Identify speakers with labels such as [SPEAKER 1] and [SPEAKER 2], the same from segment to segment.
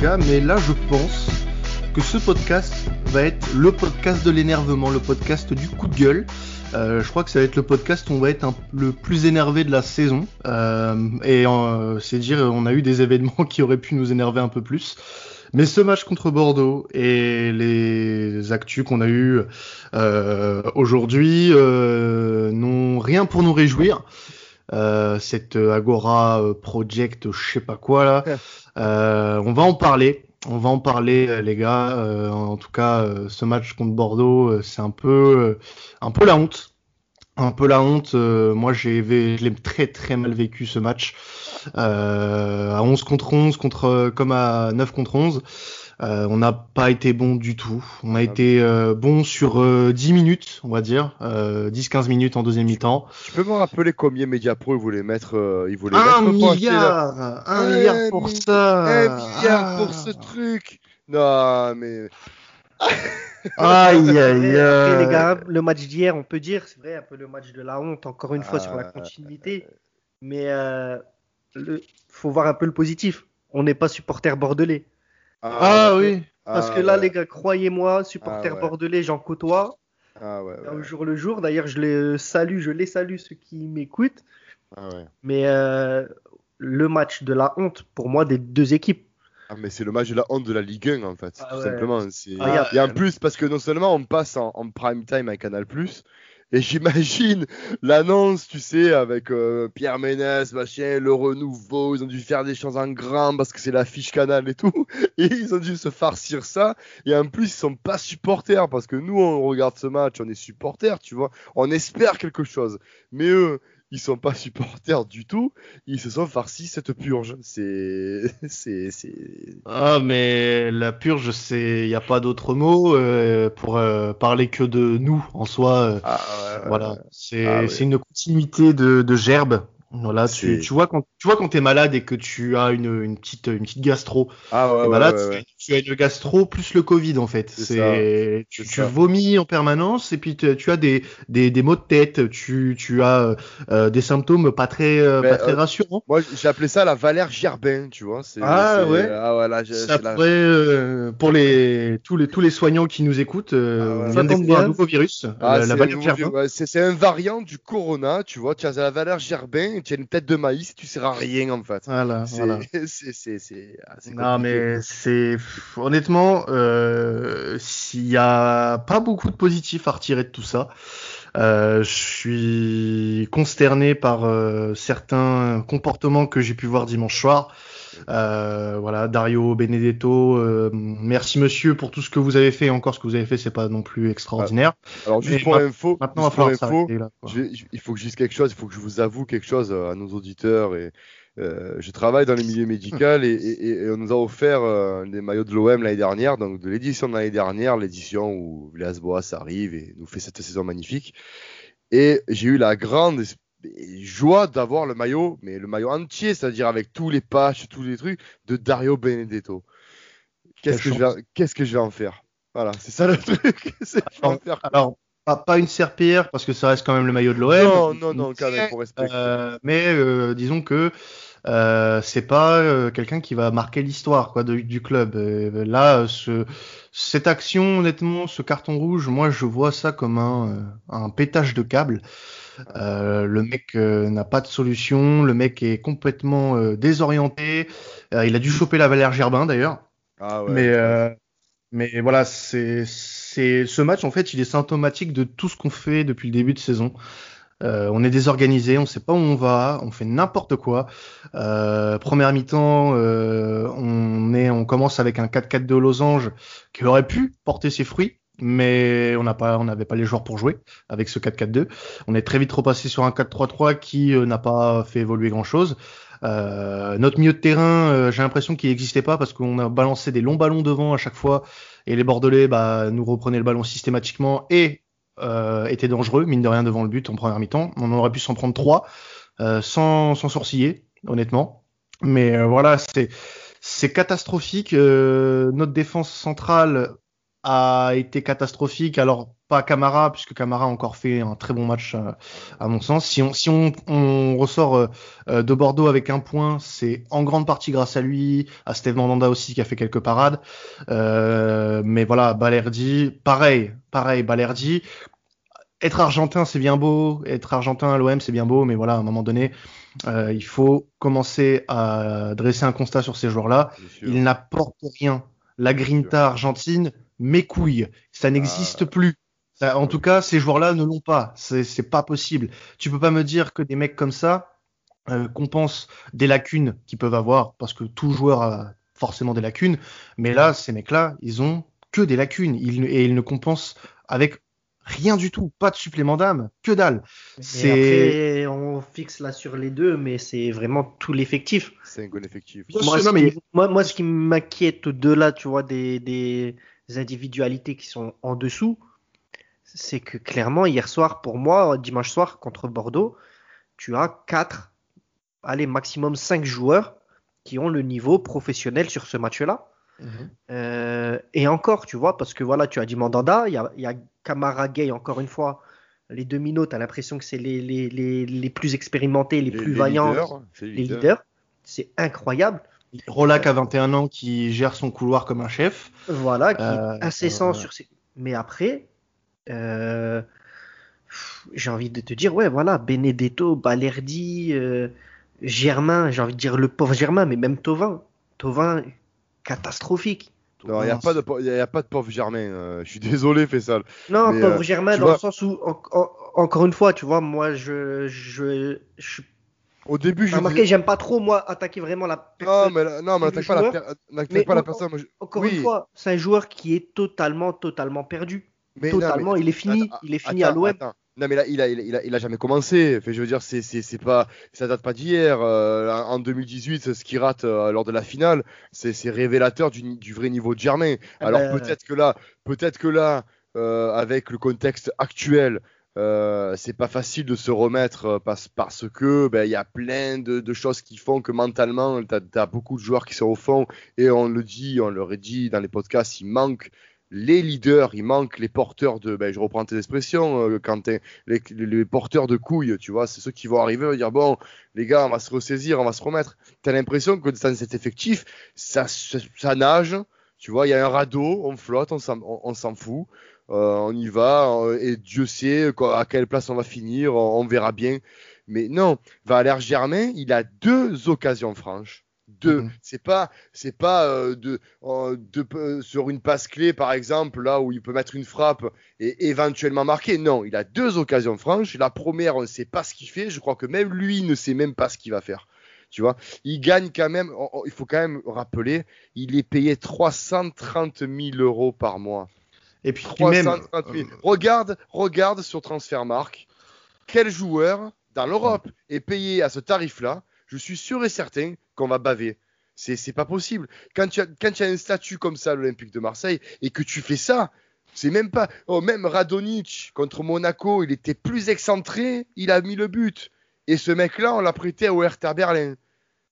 [SPEAKER 1] mais là je pense que ce podcast va être le podcast de l'énervement, le podcast du coup de gueule. Euh, je crois que ça va être le podcast où on va être le plus énervé de la saison. Euh, et euh, c'est dire, on a eu des événements qui auraient pu nous énerver un peu plus. Mais ce match contre Bordeaux et les actus qu'on a eu euh, aujourd'hui n'ont rien pour nous réjouir. Cette Agora Project, je sais pas quoi là. Euh, on va en parler. On va en parler, euh, les gars. Euh, en tout cas, euh, ce match contre Bordeaux, euh, c'est un peu, euh, un peu la honte. Un peu la honte. Euh, moi, j'ai, je l'ai très très mal vécu ce match. Euh, à 11 contre 11, contre, comme à 9 contre 11. Euh, on n'a pas été bon du tout. On a été euh, bon sur euh, 10 minutes, on va dire. Euh, 10-15 minutes en deuxième mi-temps.
[SPEAKER 2] Tu peux me rappeler combien Mediapro ils voulaient mettre euh, ils voulaient
[SPEAKER 1] Un
[SPEAKER 2] mettre pour acheter la-
[SPEAKER 1] milliard Un
[SPEAKER 2] Un
[SPEAKER 1] milliard pour ça
[SPEAKER 2] Un milliard pour
[SPEAKER 1] Ah.
[SPEAKER 2] ce truc Non, mais.
[SPEAKER 1] Aïe, aïe,
[SPEAKER 3] Après, les
[SPEAKER 1] aïe.
[SPEAKER 3] gars, le match d'hier, on peut dire, c'est vrai, un peu le match de la honte, encore une fois, sur la
[SPEAKER 2] Ah,
[SPEAKER 3] continuité. Mais euh, le, faut voir un peu le positif. On n'est pas supporter bordelais.
[SPEAKER 1] Ah oui
[SPEAKER 3] Parce
[SPEAKER 2] Ah,
[SPEAKER 3] que là, les gars, croyez-moi, supporter
[SPEAKER 2] Ah,
[SPEAKER 3] bordelais, j'en côtoie
[SPEAKER 2] Ah ouais,
[SPEAKER 3] au jour le jour. D'ailleurs, je les salue, je les salue, ceux qui m'écoutent.
[SPEAKER 2] Ah, ouais.
[SPEAKER 3] Mais euh, le match de la honte, pour moi, des deux équipes.
[SPEAKER 2] Ah, mais c'est le match de la honte de la Ligue 1 en fait,
[SPEAKER 3] Ah
[SPEAKER 2] tout simplement.
[SPEAKER 3] Ah,
[SPEAKER 2] et en plus, parce que non seulement on passe en, en prime time à Canal, et j'imagine l'annonce, tu sais, avec euh, Pierre Ménès, machin, le renouveau, ils ont dû faire des choses en grand parce que c'est l'affiche Canal et tout, et ils ont dû se farcir ça, et en plus, ils sont pas supporters parce que nous, on regarde ce match, on est supporters, tu vois, on espère quelque chose, mais eux, ils sont pas supporters du tout, ils se sont farcis cette purge. C'est. C'est. c'est-
[SPEAKER 1] Ah mais la purge, c'est, y a pas d'autre mot euh, pour euh, parler que de nous en soi. euh,
[SPEAKER 2] Ah,
[SPEAKER 1] voilà, c'est
[SPEAKER 2] Ah, ouais.
[SPEAKER 1] c'est une continuité de, de gerbe. Voilà, tu, vois quand tu vois quand t'es malade et que tu as une, une petite une petite gastro.
[SPEAKER 2] Ah, ouais,
[SPEAKER 1] tu, as une gastro plus le Covid en fait.
[SPEAKER 2] C'est
[SPEAKER 1] tu, vomis en permanence et puis tu, as des, des des maux de tête. Tu tu as euh, des symptômes pas très euh, pas très
[SPEAKER 2] euh,
[SPEAKER 1] rassurants.
[SPEAKER 2] Moi, j'ai appelé ça la Valère Gerbin, tu vois. c'est-
[SPEAKER 1] Ah, ouais.
[SPEAKER 2] Ah,
[SPEAKER 1] Ça
[SPEAKER 2] la-
[SPEAKER 1] euh, pour les tous les tous les soignants qui nous écoutent, euh,
[SPEAKER 2] Ah ouais.
[SPEAKER 1] on
[SPEAKER 2] Ça
[SPEAKER 1] vient de
[SPEAKER 3] tombe
[SPEAKER 1] découvrir un nouveau virus,
[SPEAKER 2] Ah,
[SPEAKER 1] euh,
[SPEAKER 2] c'est
[SPEAKER 1] la Valère
[SPEAKER 2] ouais, c'est un variant du Corona, tu vois. Tu as la Valère Gerbin, tu as une tête de maïs, tu sers à rien en fait.
[SPEAKER 1] Voilà,
[SPEAKER 2] C'est
[SPEAKER 1] voilà.
[SPEAKER 2] c'est- c'est- c'est- ah,
[SPEAKER 1] Non mais c'est honnêtement, euh, s'il y a pas beaucoup de positifs à retirer de tout ça, euh, je suis consterné par euh, certains comportements que j'ai pu voir dimanche soir. Euh, voilà, Dario Benedetto, euh, merci monsieur pour tout ce que vous avez fait. Encore ce que vous avez fait, c'est pas non plus extraordinaire.
[SPEAKER 2] Alors, juste
[SPEAKER 1] mais
[SPEAKER 2] pour
[SPEAKER 1] ma-
[SPEAKER 2] info,
[SPEAKER 1] Maintenant, il va
[SPEAKER 2] pour info,
[SPEAKER 1] s'arrêter là. quoi.
[SPEAKER 2] Je vais- je- il faut que je dise quelque chose, il faut que je vous avoue quelque chose euh, à nos auditeurs. Et, euh, je travaille dans le milieu médical et, et- et on nous a offert euh, des maillots de l'OM l'année dernière, donc de l'édition de l'année dernière, l'édition où Villas Boas arrive et nous fait cette saison magnifique. Et j'ai eu la grande joie d'avoir le maillot, mais le maillot entier, c'est-à-dire avec tous les patchs, tous les trucs, de Dario Benedetto. Qu'est-ce que, je vais, qu'est-ce que je vais en faire? Voilà, c'est ça le truc. c'est je vais en faire quoi?
[SPEAKER 1] Alors, pas, pas une serpillière parce que ça reste quand même le maillot de l'OM.
[SPEAKER 2] Non, non, non, quand même, pour respecter.
[SPEAKER 1] Euh, mais euh, disons que euh, c'est pas quelqu'un qui va marquer l'histoire quoi de- du club. Là, ce, cette action, honnêtement, ce carton rouge, moi je vois ça comme un, un pétage de câble. Le mec n'a pas de solution, le mec est complètement désorienté. Il a dû choper la Valère Gerbin d'ailleurs.
[SPEAKER 2] Ah ouais.
[SPEAKER 1] Mais, mais voilà, c'est, c'est, ce match, en fait, il est symptomatique de tout ce qu'on fait depuis le début de saison. Euh, on est désorganisé, on sait pas où on va, on fait n'importe quoi. Euh, première mi-temps, euh, on est, on commence avec un 4-4 de losange qui aurait pu porter ses fruits, mais on n'a pas, on n'avait pas les joueurs pour jouer avec ce 4-4-2. On est très vite repassé sur un 4-3-3 qui euh, n'a pas fait évoluer grand-chose. Euh, notre milieu de terrain, euh, j'ai l'impression qu'il n'existait pas parce qu'on a balancé des longs ballons devant à chaque fois et les Bordelais bah, nous reprenaient le ballon systématiquement et euh, étaient dangereux, mine de rien, devant le but en première mi-temps. On aurait pu s'en prendre trois euh, sans, sans sourciller, honnêtement. Mais euh, voilà, c'est c'est catastrophique. Euh, notre défense centrale a été catastrophique. Alors pas Camara, puisque Camara a encore fait un très bon match à, à mon sens. Si on, si on, on ressort euh, euh, de Bordeaux avec un point, c'est en grande partie grâce à lui, à Steve Mandanda aussi qui a fait quelques parades. Euh, mais voilà, Balerdi, pareil, pareil, Balerdi. Être argentin, c'est bien beau. Être argentin à l'OM, c'est bien beau. Mais voilà, à un moment donné, euh, il faut commencer à dresser un constat sur ces joueurs-là. Ils n'apportent rien. La grinta argentine, mes couilles, ça n'existe plus. Ça, en tout cas, ces joueurs-là ne l'ont pas. C'est pas possible. Tu peux pas me dire que des mecs comme ça euh, compensent des lacunes qu'ils peuvent avoir, parce que tout joueur a forcément des lacunes. Mais là, ces mecs-là, ils ont que des lacunes. Ils, et ils ne compensent avec rien du tout, pas de supplément d'âme, que dalle.
[SPEAKER 3] C'est on fixe là sur les deux, mais c'est vraiment tout l'effectif.
[SPEAKER 2] C'est un bon effectif.
[SPEAKER 3] Moi,
[SPEAKER 1] Non,
[SPEAKER 3] ce
[SPEAKER 1] mais-
[SPEAKER 3] qui- moi, moi, ce qui m'inquiète au-delà, tu vois, des, des individualités qui sont en dessous, c'est que clairement hier soir, pour moi, dimanche soir contre Bordeaux, tu as quatre, allez maximum cinq joueurs qui ont le niveau professionnel sur ce match-là. Euh, et encore, tu vois, parce que voilà, tu as dit Mandanda, il y a, y a Camara Gay, encore une fois, les deux minots, tu as l'impression que c'est les, les, les, les plus expérimentés, les, plus vaillants,
[SPEAKER 2] leaders,
[SPEAKER 3] les leaders. C'est incroyable.
[SPEAKER 1] Rolac a 21 ans qui gère son couloir comme un chef.
[SPEAKER 3] Voilà, qui
[SPEAKER 1] Euh,
[SPEAKER 3] est incessant
[SPEAKER 1] euh,
[SPEAKER 3] sur ses. Mais après, euh, j'ai envie de te dire, ouais, voilà, Benedetto, Balerdi, euh, Germain, j'ai envie de dire le pauvre Germain, mais même Tovin. Tovin, catastrophique.
[SPEAKER 2] Non, il n'y a, pas de y a, y a pas de pauvre Germain. euh, je suis désolé, Faisal.
[SPEAKER 3] Non,
[SPEAKER 2] Mais,
[SPEAKER 3] pauvre
[SPEAKER 2] euh,
[SPEAKER 3] Germain, dans
[SPEAKER 2] vois-
[SPEAKER 3] le sens où, en- en- encore une fois, tu vois, moi, je, je, je
[SPEAKER 2] Au début, je.
[SPEAKER 3] remarqué, j'aime pas trop, moi, attaquer vraiment la
[SPEAKER 2] Non,
[SPEAKER 3] personne.
[SPEAKER 2] mais, là- non, mais n'attaque pas, la, per-
[SPEAKER 3] Mais
[SPEAKER 2] pas personne. moi, je-
[SPEAKER 3] Encore
[SPEAKER 2] oui,
[SPEAKER 3] une fois, c'est un joueur qui est totalement, totalement perdu.
[SPEAKER 2] mais non, mais-
[SPEAKER 3] totalement, il est fini.
[SPEAKER 2] Attends,
[SPEAKER 3] il est fini
[SPEAKER 2] attends,
[SPEAKER 3] à l'OM.
[SPEAKER 2] Non, mais là, il a, il a, il a, il a jamais commencé. Fait, je veux dire, c'est, c'est, c'est pas, ça date pas d'hier. Euh, en 2018, ce qu'il rate euh, lors de la finale, c'est, révélateur du, du vrai niveau de Germain.
[SPEAKER 3] Ah
[SPEAKER 2] Alors
[SPEAKER 3] ben,
[SPEAKER 2] peut-être que là, peut-être que là, euh, avec le contexte actuel, c'est pas facile de se remettre parce, parce que ben il y a plein de, de choses qui font que mentalement, t'as, as beaucoup de joueurs qui sont au fond et on le dit, on l'aurait dit dans les podcasts, il manque les leaders, il manque les porteurs de, ben, je reprends tes expressions, euh, les, porteurs de couilles, tu vois, c'est ceux qui vont arriver, vont dire bon, les gars, on va se ressaisir, on va se remettre. T'as l'impression que dans cet effectif, ça, ça, nage, tu vois, il y a un radeau, on flotte, on s'en, on, fout, euh, on y va, euh, et Dieu sait à quelle place on va finir, on, on verra bien. Mais non, Valère Germain, il a deux occasions franches. Deux.
[SPEAKER 1] Mhm.
[SPEAKER 2] C'est pas, c'est pas euh, de, euh, de- euh, sur une passe clé par exemple là où il peut mettre une frappe et éventuellement marquer. Non, il a deux occasions franches. La première, on ne sait pas ce qu'il fait. Je crois que même lui ne sait même pas ce qu'il va faire. Tu vois, il gagne quand même. on- on- il faut quand même rappeler, il est payé 330 000 euros par mois.
[SPEAKER 1] Et puis, puis même,
[SPEAKER 2] 330 000. Regarde, regarde sur Transfermarkt, quel joueur dans l'Europe est payé à ce tarif-là. Je suis sûr et certain qu'on va baver. C'est, pas possible. Quand tu, as, quand tu as un statut comme ça à l'Olympique de Marseille et que tu fais ça, c'est même pas. Oh, même Radonic contre Monaco, il était plus excentré, il a mis le but. Et ce mec-là, on l'a prêté au Hertha Berlin.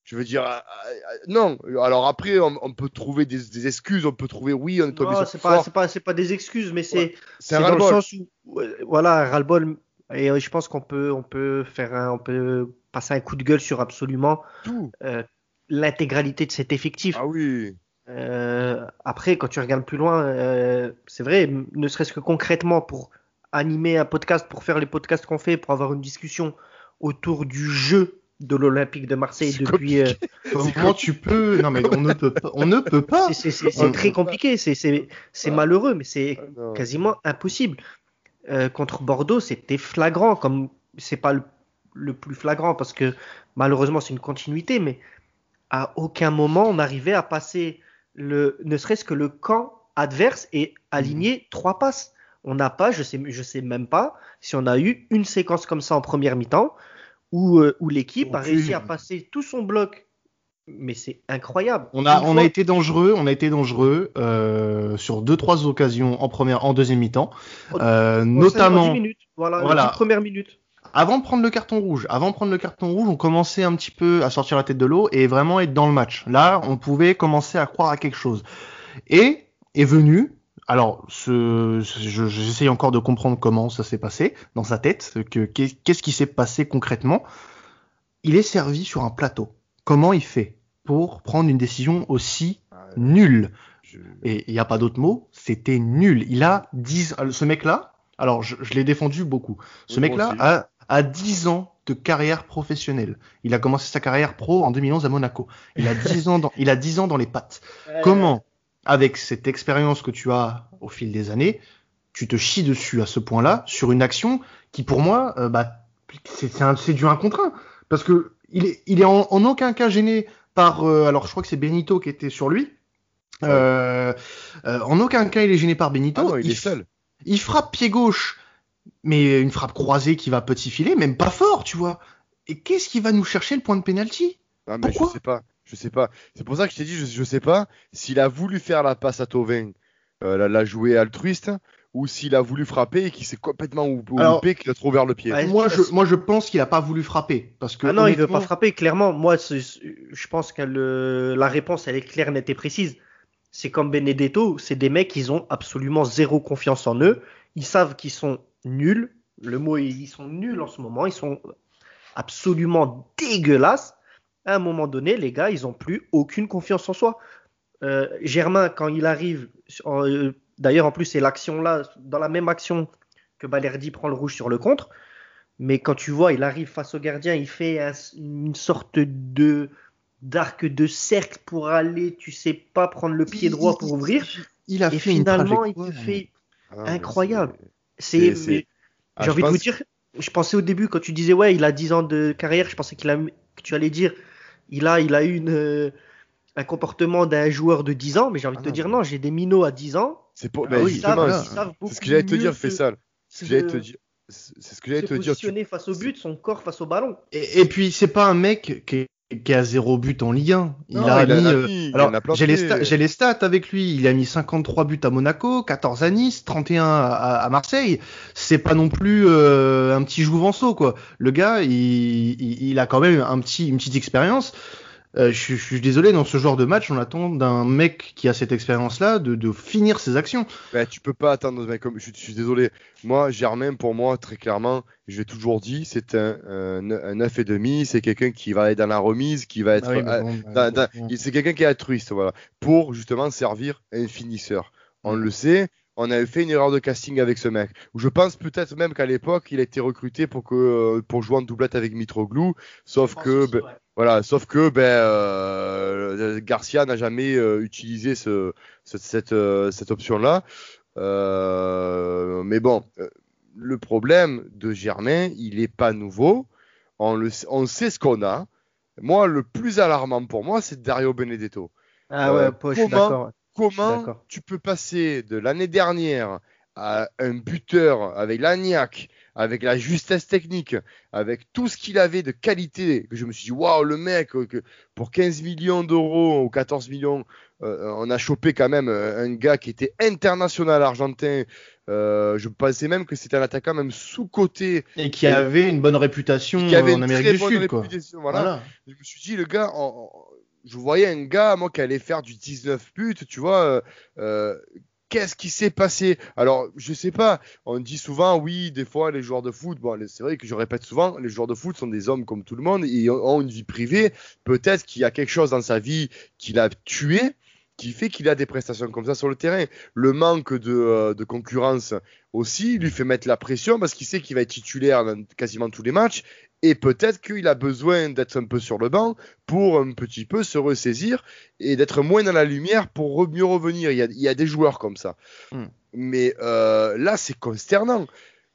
[SPEAKER 2] Je veux dire, euh, euh, non. Alors après, on, on peut trouver des, des excuses, on peut trouver, oui, on est tombé
[SPEAKER 3] Non,
[SPEAKER 2] sur
[SPEAKER 3] c'est pas, c'est pas, c'est pas des excuses, mais c'est,
[SPEAKER 2] Ouais,
[SPEAKER 3] dans le sens où, voilà, ras-le-bol. Et je pense qu'on peut, on peut faire un, on peut passer un coup de gueule sur absolument
[SPEAKER 2] Tout.
[SPEAKER 3] euh, l'intégralité de cet effectif.
[SPEAKER 2] Ah oui.
[SPEAKER 3] Euh, après, quand tu regardes plus loin, euh, c'est vrai, ne serait-ce que concrètement pour animer un podcast, pour faire les podcasts qu'on fait, pour avoir une discussion autour du jeu de l'Olympique de Marseille
[SPEAKER 2] C'est
[SPEAKER 3] depuis. euh,
[SPEAKER 1] comment tu peux? Non, mais on ne peut pas. On ne peut pas.
[SPEAKER 3] c'est- c'est c'est- c'est très compliqué, c'est c'est- c'est malheureux, mais c'est
[SPEAKER 2] Ah
[SPEAKER 3] quasiment impossible. Euh, contre Bordeaux, c'était flagrant, comme c'est pas le, le plus flagrant parce que malheureusement c'est une continuité, mais à aucun moment on arrivait à passer le, ne serait-ce que le camp adverse et aligner trois passes. On n'a pas, je sais, je sais même pas si on a eu une séquence comme ça en première mi-temps où, euh, où l'équipe a réussi à passer tout son bloc. Mais c'est incroyable.
[SPEAKER 1] On a,
[SPEAKER 3] Une
[SPEAKER 1] on
[SPEAKER 3] fois-
[SPEAKER 1] a été dangereux, on a été dangereux euh, sur deux trois occasions en première, en deuxième mi-temps, euh, notamment
[SPEAKER 3] minutes, voilà, premières minutes.
[SPEAKER 1] Avant de prendre le carton rouge. Avant de prendre le carton rouge, on commençait un petit peu à sortir la tête de l'eau et vraiment être dans le match. Là, on pouvait commencer à croire à quelque chose. Et est venu alors, ce, je- j'essaye encore de comprendre comment ça s'est passé dans sa tête, que qu'est- qu'est-ce qui s'est passé concrètement. Il est servi sur un plateau. Comment il fait pour prendre une décision aussi nulle? Et il n'y a pas d'autre mot, c'était nul. Il a 10, euh, ce mec-là, alors je, je l'ai défendu beaucoup. Ce
[SPEAKER 2] Oui,
[SPEAKER 1] mec-là a, a 10 ans de carrière professionnelle. Il a commencé sa carrière pro en 2011 à Monaco. Il a 10 ans dans, il a 10 ans dans les pattes. Comment, avec cette expérience que tu as au fil des années, tu te chies dessus à ce point-là sur une action qui, pour moi, euh, bah, c'est un- du 1 contre 1. Parce que il est, il est en, en aucun cas gêné par, euh, alors je crois que c'est Benito qui était sur lui. Euh, euh, en aucun cas il est gêné par Benito.
[SPEAKER 2] Ah non, il, est seul.
[SPEAKER 1] il frappe pied gauche, mais une frappe croisée qui va petit filet, même pas fort, tu vois. Et qu'est-ce qui va nous chercher le point de pénalty
[SPEAKER 2] Ah, mais
[SPEAKER 1] Pourquoi?
[SPEAKER 2] je sais pas. Je sais pas. C'est pour ça que je t'ai dit, je, je sais pas s'il a voulu faire la passe à Tovin, euh, la, la jouer altruiste, ou s'il a voulu frapper et qu'il s'est complètement ou-
[SPEAKER 1] Alors-
[SPEAKER 2] loupé, qu'il a trop vers le pied.
[SPEAKER 3] Ouais.
[SPEAKER 1] Moi, je, moi, je pense qu'il a pas voulu frapper parce que
[SPEAKER 3] Ah non, il veut
[SPEAKER 1] honnêtement-
[SPEAKER 3] pas frapper, clairement. Moi, je pense que le- la réponse, elle est claire, nette et précise. C'est comme Benedetto, c'est des mecs, ils ont absolument zéro confiance en eux. Ils savent qu'ils sont nuls. Le mot, est- ils sont nuls en ce moment. Ils sont absolument dégueulasses. À un moment donné, les gars, ils ont plus aucune confiance en soi. Euh, Germain, quand il arrive, euh, d'ailleurs, en plus, c'est l'action là, dans la même action que Balerdi prend le rouge sur le contre. Mais quand tu vois, il arrive face au gardien, il fait un- une sorte de d'arc de cercle pour aller, tu sais pas, prendre le pied droit pour ouvrir.
[SPEAKER 1] Il a
[SPEAKER 3] Et
[SPEAKER 1] fait une
[SPEAKER 3] finalement, il te fait
[SPEAKER 2] Ah,
[SPEAKER 3] incroyable.
[SPEAKER 2] C'est-
[SPEAKER 3] C'est,
[SPEAKER 2] c'est- Ah,
[SPEAKER 3] j'ai envie de vous dire, je pensais au début quand tu disais ouais, il a 10 ans de carrière, je pensais qu'il a, que tu allais dire, il a, il a eu une, euh, un comportement d'un joueur de 10 ans, mais j'ai envie
[SPEAKER 2] Ah
[SPEAKER 3] de te
[SPEAKER 2] non,
[SPEAKER 3] dire non, j'ai des minots à 10 ans.
[SPEAKER 2] C'est pour.
[SPEAKER 1] Ah oui,
[SPEAKER 2] justement, c'est- c'est ce que j'allais te dire,
[SPEAKER 3] se-
[SPEAKER 2] fais ça. Ce que j'allais te dire. C'est c'est ce que j'allais te dire.
[SPEAKER 3] face au but, son corps face au ballon.
[SPEAKER 1] Et, et puis c'est pas un mec qui, est- qui a zéro but en Ligue 1. Il
[SPEAKER 2] Non,
[SPEAKER 1] a
[SPEAKER 2] il
[SPEAKER 1] mis.
[SPEAKER 2] a
[SPEAKER 1] euh,
[SPEAKER 2] mis,
[SPEAKER 1] alors j'ai les, sta- les stats avec lui. Il a mis 53 buts à Monaco, 14 à Nice, 31 à, à Marseille. C'est pas non plus euh, un petit jouvenceau quoi. Le gars, il, il, il a quand même un petit, une petite expérience. Euh, je, suis- désolé, dans ce genre de match, on attend d'un mec qui a cette expérience-là de, de finir ses actions.
[SPEAKER 2] Ben, tu peux pas attendre, mec, comme, je, je suis désolé. Moi, Germain, pour moi, très clairement, je l'ai toujours dit, c'est un, un, un 9,5, c'est quelqu'un qui va aller dans la remise, qui va être.
[SPEAKER 1] Ah oui,
[SPEAKER 2] ah,
[SPEAKER 1] bon,
[SPEAKER 2] dans-
[SPEAKER 1] euh, bon.
[SPEAKER 2] il- c'est quelqu'un qui est altruiste, voilà, pour justement servir un finisseur. On le sait, on avait fait une erreur de casting avec ce mec. Je pense peut-être même qu'à l'époque, il a été recruté pour, que, euh, pour jouer en doublette avec Mitroglou, sauf que. ben, voilà, sauf que ben, euh, Garcia n'a jamais euh, utilisé ce, ce- cette, euh, cette option-là. Euh, mais bon, le problème de Germain, il n'est pas nouveau. On, le, on sait ce qu'on a. Moi, le plus alarmant pour moi, c'est Dario Benedetto.
[SPEAKER 3] Ah
[SPEAKER 2] Euh,
[SPEAKER 3] ouais, Paul, je suis d'accord.
[SPEAKER 2] Comment tu peux passer de l'année dernière à un buteur avec l'agnac, avec la justesse technique, avec tout ce qu'il avait de qualité, que je me suis dit, waouh, le mec, que pour 15 millions d'euros ou 14 millions, euh, on a chopé quand même euh, un gars qui était international argentin. Euh, je pensais même que c'était un attaquant même sous-côté,
[SPEAKER 1] Et qui avait une bonne réputation
[SPEAKER 2] qui avait
[SPEAKER 1] en
[SPEAKER 2] une
[SPEAKER 1] Amérique
[SPEAKER 2] très
[SPEAKER 1] du
[SPEAKER 2] bonne
[SPEAKER 1] Sud, quoi.
[SPEAKER 2] réputation. Voilà.
[SPEAKER 1] Voilà.
[SPEAKER 2] Je me suis dit, le gars, je voyais un gars, moi, qui allait faire du 19 buts, tu vois. euh, euh, Qu'est-ce qui s'est passé? Alors, je sais pas. On dit souvent, oui, des fois, les joueurs de foot, bon, c'est vrai que je répète souvent, les joueurs de foot sont des hommes comme tout le monde et ont- ont une vie privée. Peut-être qu'il y a quelque chose dans sa vie qui l'a tué, qui fait qu'il a des prestations comme ça sur le terrain. Le manque de, euh, de concurrence aussi lui fait mettre la pression parce qu'il sait qu'il va être titulaire dans quasiment tous les matchs et peut-être qu'il a besoin d'être un peu sur le banc pour un petit peu se ressaisir et d'être moins dans la lumière pour mieux revenir. Il y a, il y a des joueurs comme ça.
[SPEAKER 1] Hmm.
[SPEAKER 2] Mais euh, là, c'est consternant.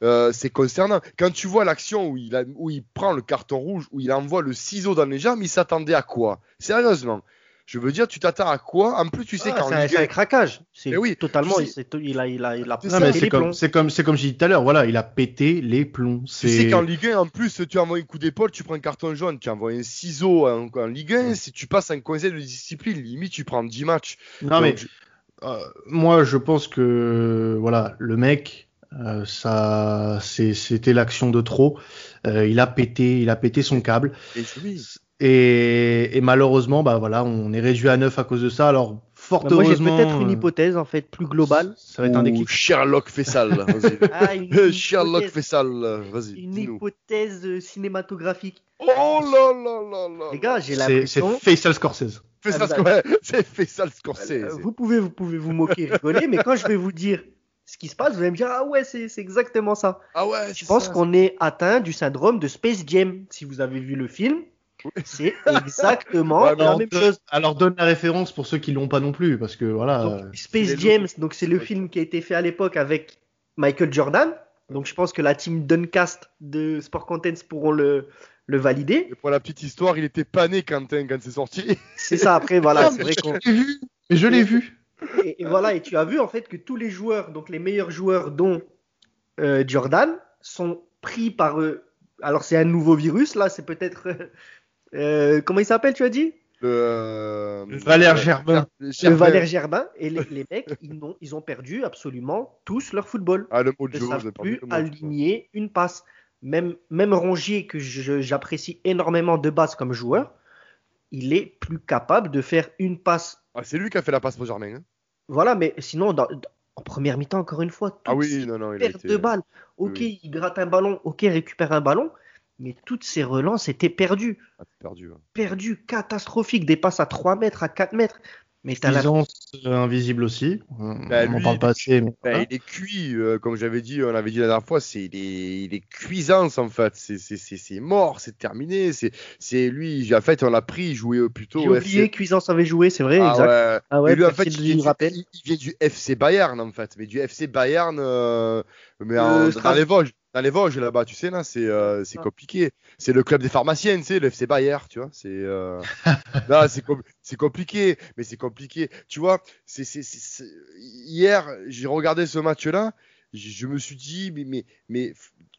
[SPEAKER 2] Euh, c'est consternant. Quand tu vois l'action où il, a- où il prend le carton rouge, où il envoie le ciseau dans les jambes, il s'attendait à quoi? Sérieusement. Je veux dire, tu t'attends à quoi? En plus, tu sais
[SPEAKER 3] Ah,
[SPEAKER 2] qu'en
[SPEAKER 3] c'est un,
[SPEAKER 2] Ligue
[SPEAKER 3] c'est
[SPEAKER 2] 1,
[SPEAKER 3] un craquage. C'est
[SPEAKER 2] oui,
[SPEAKER 3] totalement.
[SPEAKER 2] tu
[SPEAKER 3] Il,
[SPEAKER 2] sais-
[SPEAKER 3] s'est- il a, il a, il a
[SPEAKER 2] C'est
[SPEAKER 1] c'est comme,
[SPEAKER 3] plombs.
[SPEAKER 1] c'est comme, c'est comme j'ai dit tout à l'heure. Voilà, il a pété les plombs.
[SPEAKER 2] Tu
[SPEAKER 1] C'est
[SPEAKER 2] sais qu'en Ligue 1, en plus, tu envoies un coup d'épaule, tu prends un carton jaune, tu envoies un ciseau en, en Ligue 1, si tu passes un conseil de discipline, limite, tu prends 10 matchs.
[SPEAKER 1] non mais
[SPEAKER 2] je-
[SPEAKER 1] euh, moi je pense que voilà le mec euh, ça c'est- c'était l'action de trop. Euh, il a pété, il a pété son câble.
[SPEAKER 2] et.
[SPEAKER 1] Et, malheureusement, bah voilà, on est réduit à 9 à cause de ça. Alors fort
[SPEAKER 3] Bah, moi, j'ai
[SPEAKER 1] heureusement.
[SPEAKER 3] peut-être une hypothèse en fait plus globale.
[SPEAKER 1] Ça va être un déclic.
[SPEAKER 2] Sherlock Fessal, vas-y.
[SPEAKER 3] Ah, une, une
[SPEAKER 2] Sherlock Fessal, vas-y.
[SPEAKER 3] une
[SPEAKER 2] dis-nous.
[SPEAKER 3] hypothèse euh, cinématographique.
[SPEAKER 2] Oh là là là là.
[SPEAKER 3] Les gars, j'ai
[SPEAKER 1] C'est c'est
[SPEAKER 3] l'impression.
[SPEAKER 1] Faisal Scorsese.
[SPEAKER 2] Fessal,
[SPEAKER 3] Ah, bah.
[SPEAKER 2] ouais, c'est Fessal Scorsese.
[SPEAKER 3] Euh, Vous pouvez, vous pouvez vous moquer, rigoler, mais quand je vais vous dire ce qui se passe, vous allez me dire ah ouais, c'est c'est exactement ça.
[SPEAKER 2] Ah ouais,
[SPEAKER 3] Je pense qu'on est atteint du syndrome de Space Jam. Si vous avez vu le film, c'est exactement
[SPEAKER 2] Ouais,
[SPEAKER 3] la
[SPEAKER 1] Alors,
[SPEAKER 3] même
[SPEAKER 1] donne-
[SPEAKER 3] chose.
[SPEAKER 1] alors donne la référence pour ceux qui l'ont pas non plus, parce que voilà.
[SPEAKER 3] Donc,
[SPEAKER 1] euh,
[SPEAKER 3] Space
[SPEAKER 2] c'est
[SPEAKER 3] Jam,
[SPEAKER 2] le-
[SPEAKER 3] donc c'est le film qui a été fait à l'époque avec Michael Jordan. Donc je pense que la team Duncast de Sport Contents pourront le, le valider.
[SPEAKER 2] Et pour la petite histoire, il était pané Quentin quand c'est sorti.
[SPEAKER 3] C'est ça. Après voilà, c'est vrai
[SPEAKER 1] je
[SPEAKER 3] qu'on
[SPEAKER 1] l'ai vu. Mais je l'ai vu.
[SPEAKER 3] Et, et voilà et tu as vu en fait que tous les joueurs, donc les meilleurs joueurs dont euh, Jordan, sont pris par eux. Alors c'est un nouveau virus là, c'est peut-être euh, comment il s'appelle tu as dit?
[SPEAKER 2] Le, euh,
[SPEAKER 1] Valère Gerbin.
[SPEAKER 3] Le. Valère Gerbin et les, les mecs ils ont, ils ont perdu absolument tous leur football.
[SPEAKER 2] Ah, le
[SPEAKER 3] Ils
[SPEAKER 2] mojo,
[SPEAKER 3] ne savent
[SPEAKER 2] j'ai pas
[SPEAKER 3] plus aligner une passe. Même, même Rongier, que j'apprécie énormément de base comme joueur, il est plus capable de faire une passe.
[SPEAKER 2] Ah, c'est lui qui a fait la passe pour Germain. hein.
[SPEAKER 3] Voilà, mais sinon, dans- dans- en première mi-temps, encore une fois,
[SPEAKER 2] Ah
[SPEAKER 3] toutes
[SPEAKER 2] oui,
[SPEAKER 3] ces
[SPEAKER 2] non, non, il a
[SPEAKER 3] pertes
[SPEAKER 2] été.
[SPEAKER 3] de balles. Ok,
[SPEAKER 2] oui.
[SPEAKER 3] il gratte un ballon, ok, il récupère un ballon, mais toutes ces relances étaient perdues.
[SPEAKER 2] Ah, perdu. hein.
[SPEAKER 3] Perdues, catastrophiques, des passes à 3 mètres, à 4 mètres. Mais t'as la...
[SPEAKER 1] Cuisance invisible aussi.
[SPEAKER 2] Bah,
[SPEAKER 1] on en
[SPEAKER 2] lui,
[SPEAKER 1] parle pas assez. Mais voilà.
[SPEAKER 2] il est cuit, euh, comme j'avais dit, on l'avait dit la dernière fois, c'est il est, il est cuisance en fait, c'est c'est c'est c'est mort, c'est terminé, c'est c'est lui, en fait on l'a pris, il jouait plutôt
[SPEAKER 3] J'ai oublié,
[SPEAKER 2] FC.
[SPEAKER 3] Cuisance avait joué, c'est vrai,
[SPEAKER 2] Ah
[SPEAKER 3] exact.
[SPEAKER 2] ouais.
[SPEAKER 3] Ah ouais,
[SPEAKER 2] lui en fait
[SPEAKER 3] de
[SPEAKER 2] il vient, du,
[SPEAKER 3] rappeler.
[SPEAKER 2] il- il vient du FC Bayern en fait, mais du FC Bayern, euh, mais
[SPEAKER 3] Euh,
[SPEAKER 2] en- dans les Vosges, dans les Vosges là-bas, tu sais là, c'est euh, c'est compliqué, c'est le club des pharmaciens, tu sais, le FC Bayern, tu vois, c'est euh... c'est com- c'est compliqué, mais c'est compliqué, tu vois, c'est c'est c'est- c'est- hier j'ai regardé ce match-là, je, me suis dit mais mais mais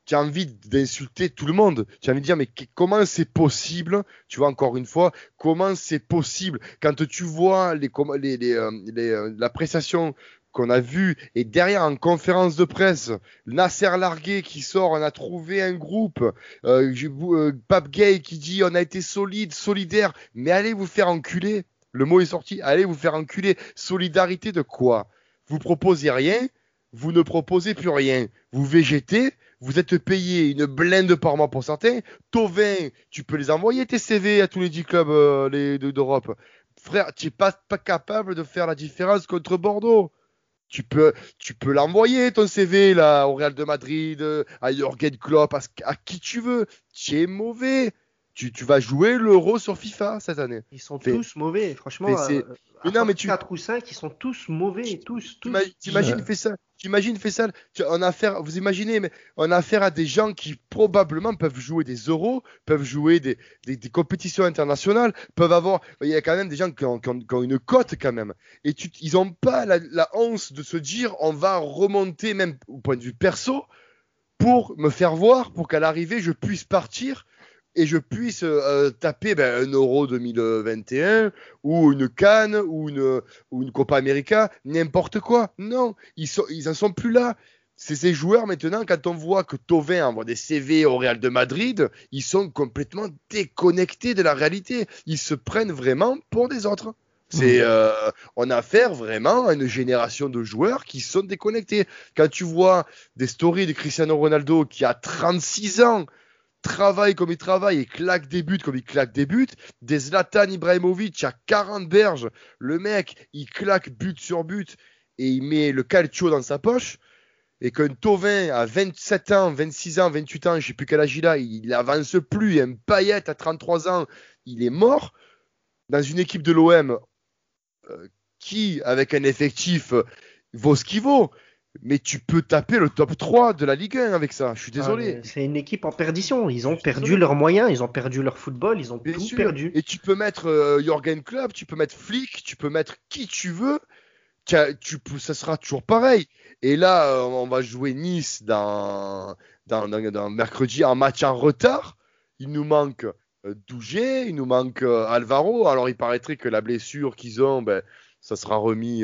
[SPEAKER 2] tu as envie d'insulter tout le monde. Tu as envie de dire, mais comment c'est possible Tu vois, encore une fois, comment c'est possible? Quand tu vois les, les, les, euh, les, la prestation qu'on a vue et derrière en conférence de presse, Nasser Largué qui sort, on a trouvé un groupe, euh, euh, Pape Gay qui dit, on a été solide, solidaire, mais allez vous faire enculer. Le mot est sorti, allez vous faire enculer. Solidarité de quoi? Vous proposez rien, vous ne proposez plus rien. Vous végétez, vous êtes payé une blinde par mois pour certains. Tovin, tu peux les envoyer tes CV à tous les 10 clubs euh, d'Europe. Frère, tu n'es pas capable de faire la différence contre Bordeaux. Tu peux, tu peux l'envoyer ton CV là au Real de Madrid, euh, à Jürgen Klopp, à, à qui tu veux. Tu es mauvais. Tu, tu vas jouer l'euro sur FIFA cette année.
[SPEAKER 3] Ils sont
[SPEAKER 2] Mais-
[SPEAKER 3] tous mauvais, franchement.
[SPEAKER 2] mais
[SPEAKER 3] euh,
[SPEAKER 2] mais non, mais tu-
[SPEAKER 3] 4 ou 5, ils sont tous mauvais, tous, tous.
[SPEAKER 2] T'ima- T'imagines, fais ça. T'imagines, fais ça. Tu- On a affaire, vous imaginez, mais on a affaire à des gens qui probablement peuvent jouer des euros, peuvent jouer des, des, des compétitions internationales, peuvent avoir. Il y a quand même des gens qui ont, qui ont- qui ont une cote quand même. Et tu, ils n'ont pas la, la honte de se dire on va remonter, même au point de vue perso, pour me faire voir, pour qu'à l'arrivée je puisse partir et je puisse euh, taper ben, un Euro 2021 ou une Cannes ou une, ou une Copa América, n'importe quoi. Non, ils, sont, ils en sont plus là. C'est ces joueurs maintenant, quand on voit que Tovin envoie des CV au Real de Madrid, ils sont complètement déconnectés de la réalité. Ils se prennent vraiment pour des autres. C'est, euh, on a affaire vraiment à une génération de joueurs qui sont déconnectés. Quand tu vois des stories de Cristiano Ronaldo qui a 36 ans, travaille comme il travaille et claque des buts comme il claque des buts, des Zlatan Ibrahimovic à 40 berges, le mec, il claque but sur but et il met le calcio dans sa poche, et qu'un Tovin à 27 ans, 26 ans, 28 ans, je sais plus quel âge il a, il avance plus, et un Payet à 33 ans, il est mort, dans une équipe de l'OM euh, qui, avec un effectif, vaut ce qu'il vaut, mais tu peux taper le top 3 de la Ligue 1 avec ça, je suis désolé.
[SPEAKER 3] Ah, mais c'est une équipe en perdition. Ils ont perdu
[SPEAKER 2] désolé.
[SPEAKER 3] leurs moyens, ils ont perdu leur football, ils ont
[SPEAKER 2] Bien
[SPEAKER 3] tout
[SPEAKER 2] sûr.
[SPEAKER 3] perdu.
[SPEAKER 2] Et tu peux mettre euh, Jorgen Klopp, tu peux mettre Flick, tu peux mettre qui tu veux. Tu tu ça sera toujours pareil. Et là, euh, on va jouer Nice dans, dans, dans- dans mercredi en match en retard. Il nous manque euh, Dougé, il nous manque euh, Alvaro. Alors, il paraîtrait que la blessure qu'ils ont, ben, ça sera remis.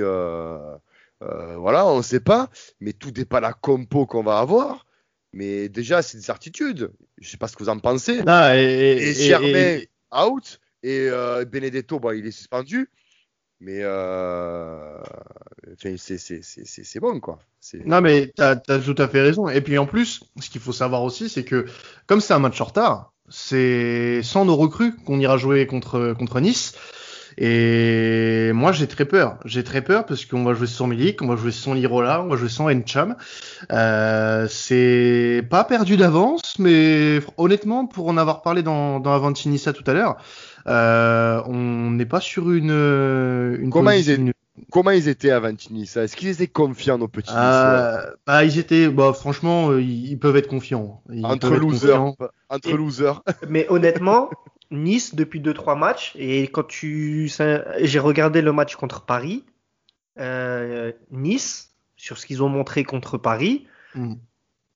[SPEAKER 2] Euh, voilà, on ne sait pas. Mais tout n'est pas la compo qu'on va avoir. Mais déjà, c'est des certitudes. Je ne sais pas ce que vous en pensez.
[SPEAKER 1] Ah, et,
[SPEAKER 2] Et
[SPEAKER 1] et-
[SPEAKER 2] Germain
[SPEAKER 1] et-
[SPEAKER 2] out et euh, Benedetto, bah, il est suspendu. Mais euh... c'est- bon, quoi.
[SPEAKER 1] Non, mais t'as as tout à fait raison. Et puis en plus, ce qu'il faut savoir aussi, c'est que comme c'est un match en retard, c'est sans nos recrues qu'on ira jouer contre, contre Nice. Et moi, j'ai très peur. J'ai très peur parce qu'on va jouer sans Milik, on va jouer sans Lirola, on va jouer sans Encham. Euh, c'est pas perdu d'avance, mais honnêtement, pour en avoir parlé dans, dans Avanti Nissa tout à l'heure, euh, on n'est pas sur une, une
[SPEAKER 2] Comment ils étaient-
[SPEAKER 1] une-
[SPEAKER 2] Comment ils étaient à Ventini, ça Est-ce qu'ils étaient confiants, nos petits
[SPEAKER 1] Euh, bah, ils étaient, bah, franchement, euh, ils, ils peuvent être confiants. Ils
[SPEAKER 2] Entre
[SPEAKER 1] peuvent être
[SPEAKER 2] losers.
[SPEAKER 1] confiants.
[SPEAKER 2] Entre
[SPEAKER 3] Et-
[SPEAKER 2] losers.
[SPEAKER 3] Mais honnêtement, Nice, depuis 2-3 matchs, et quand tu. J'ai regardé le match contre Paris, euh, Nice, sur ce qu'ils ont montré contre Paris,
[SPEAKER 1] Mm.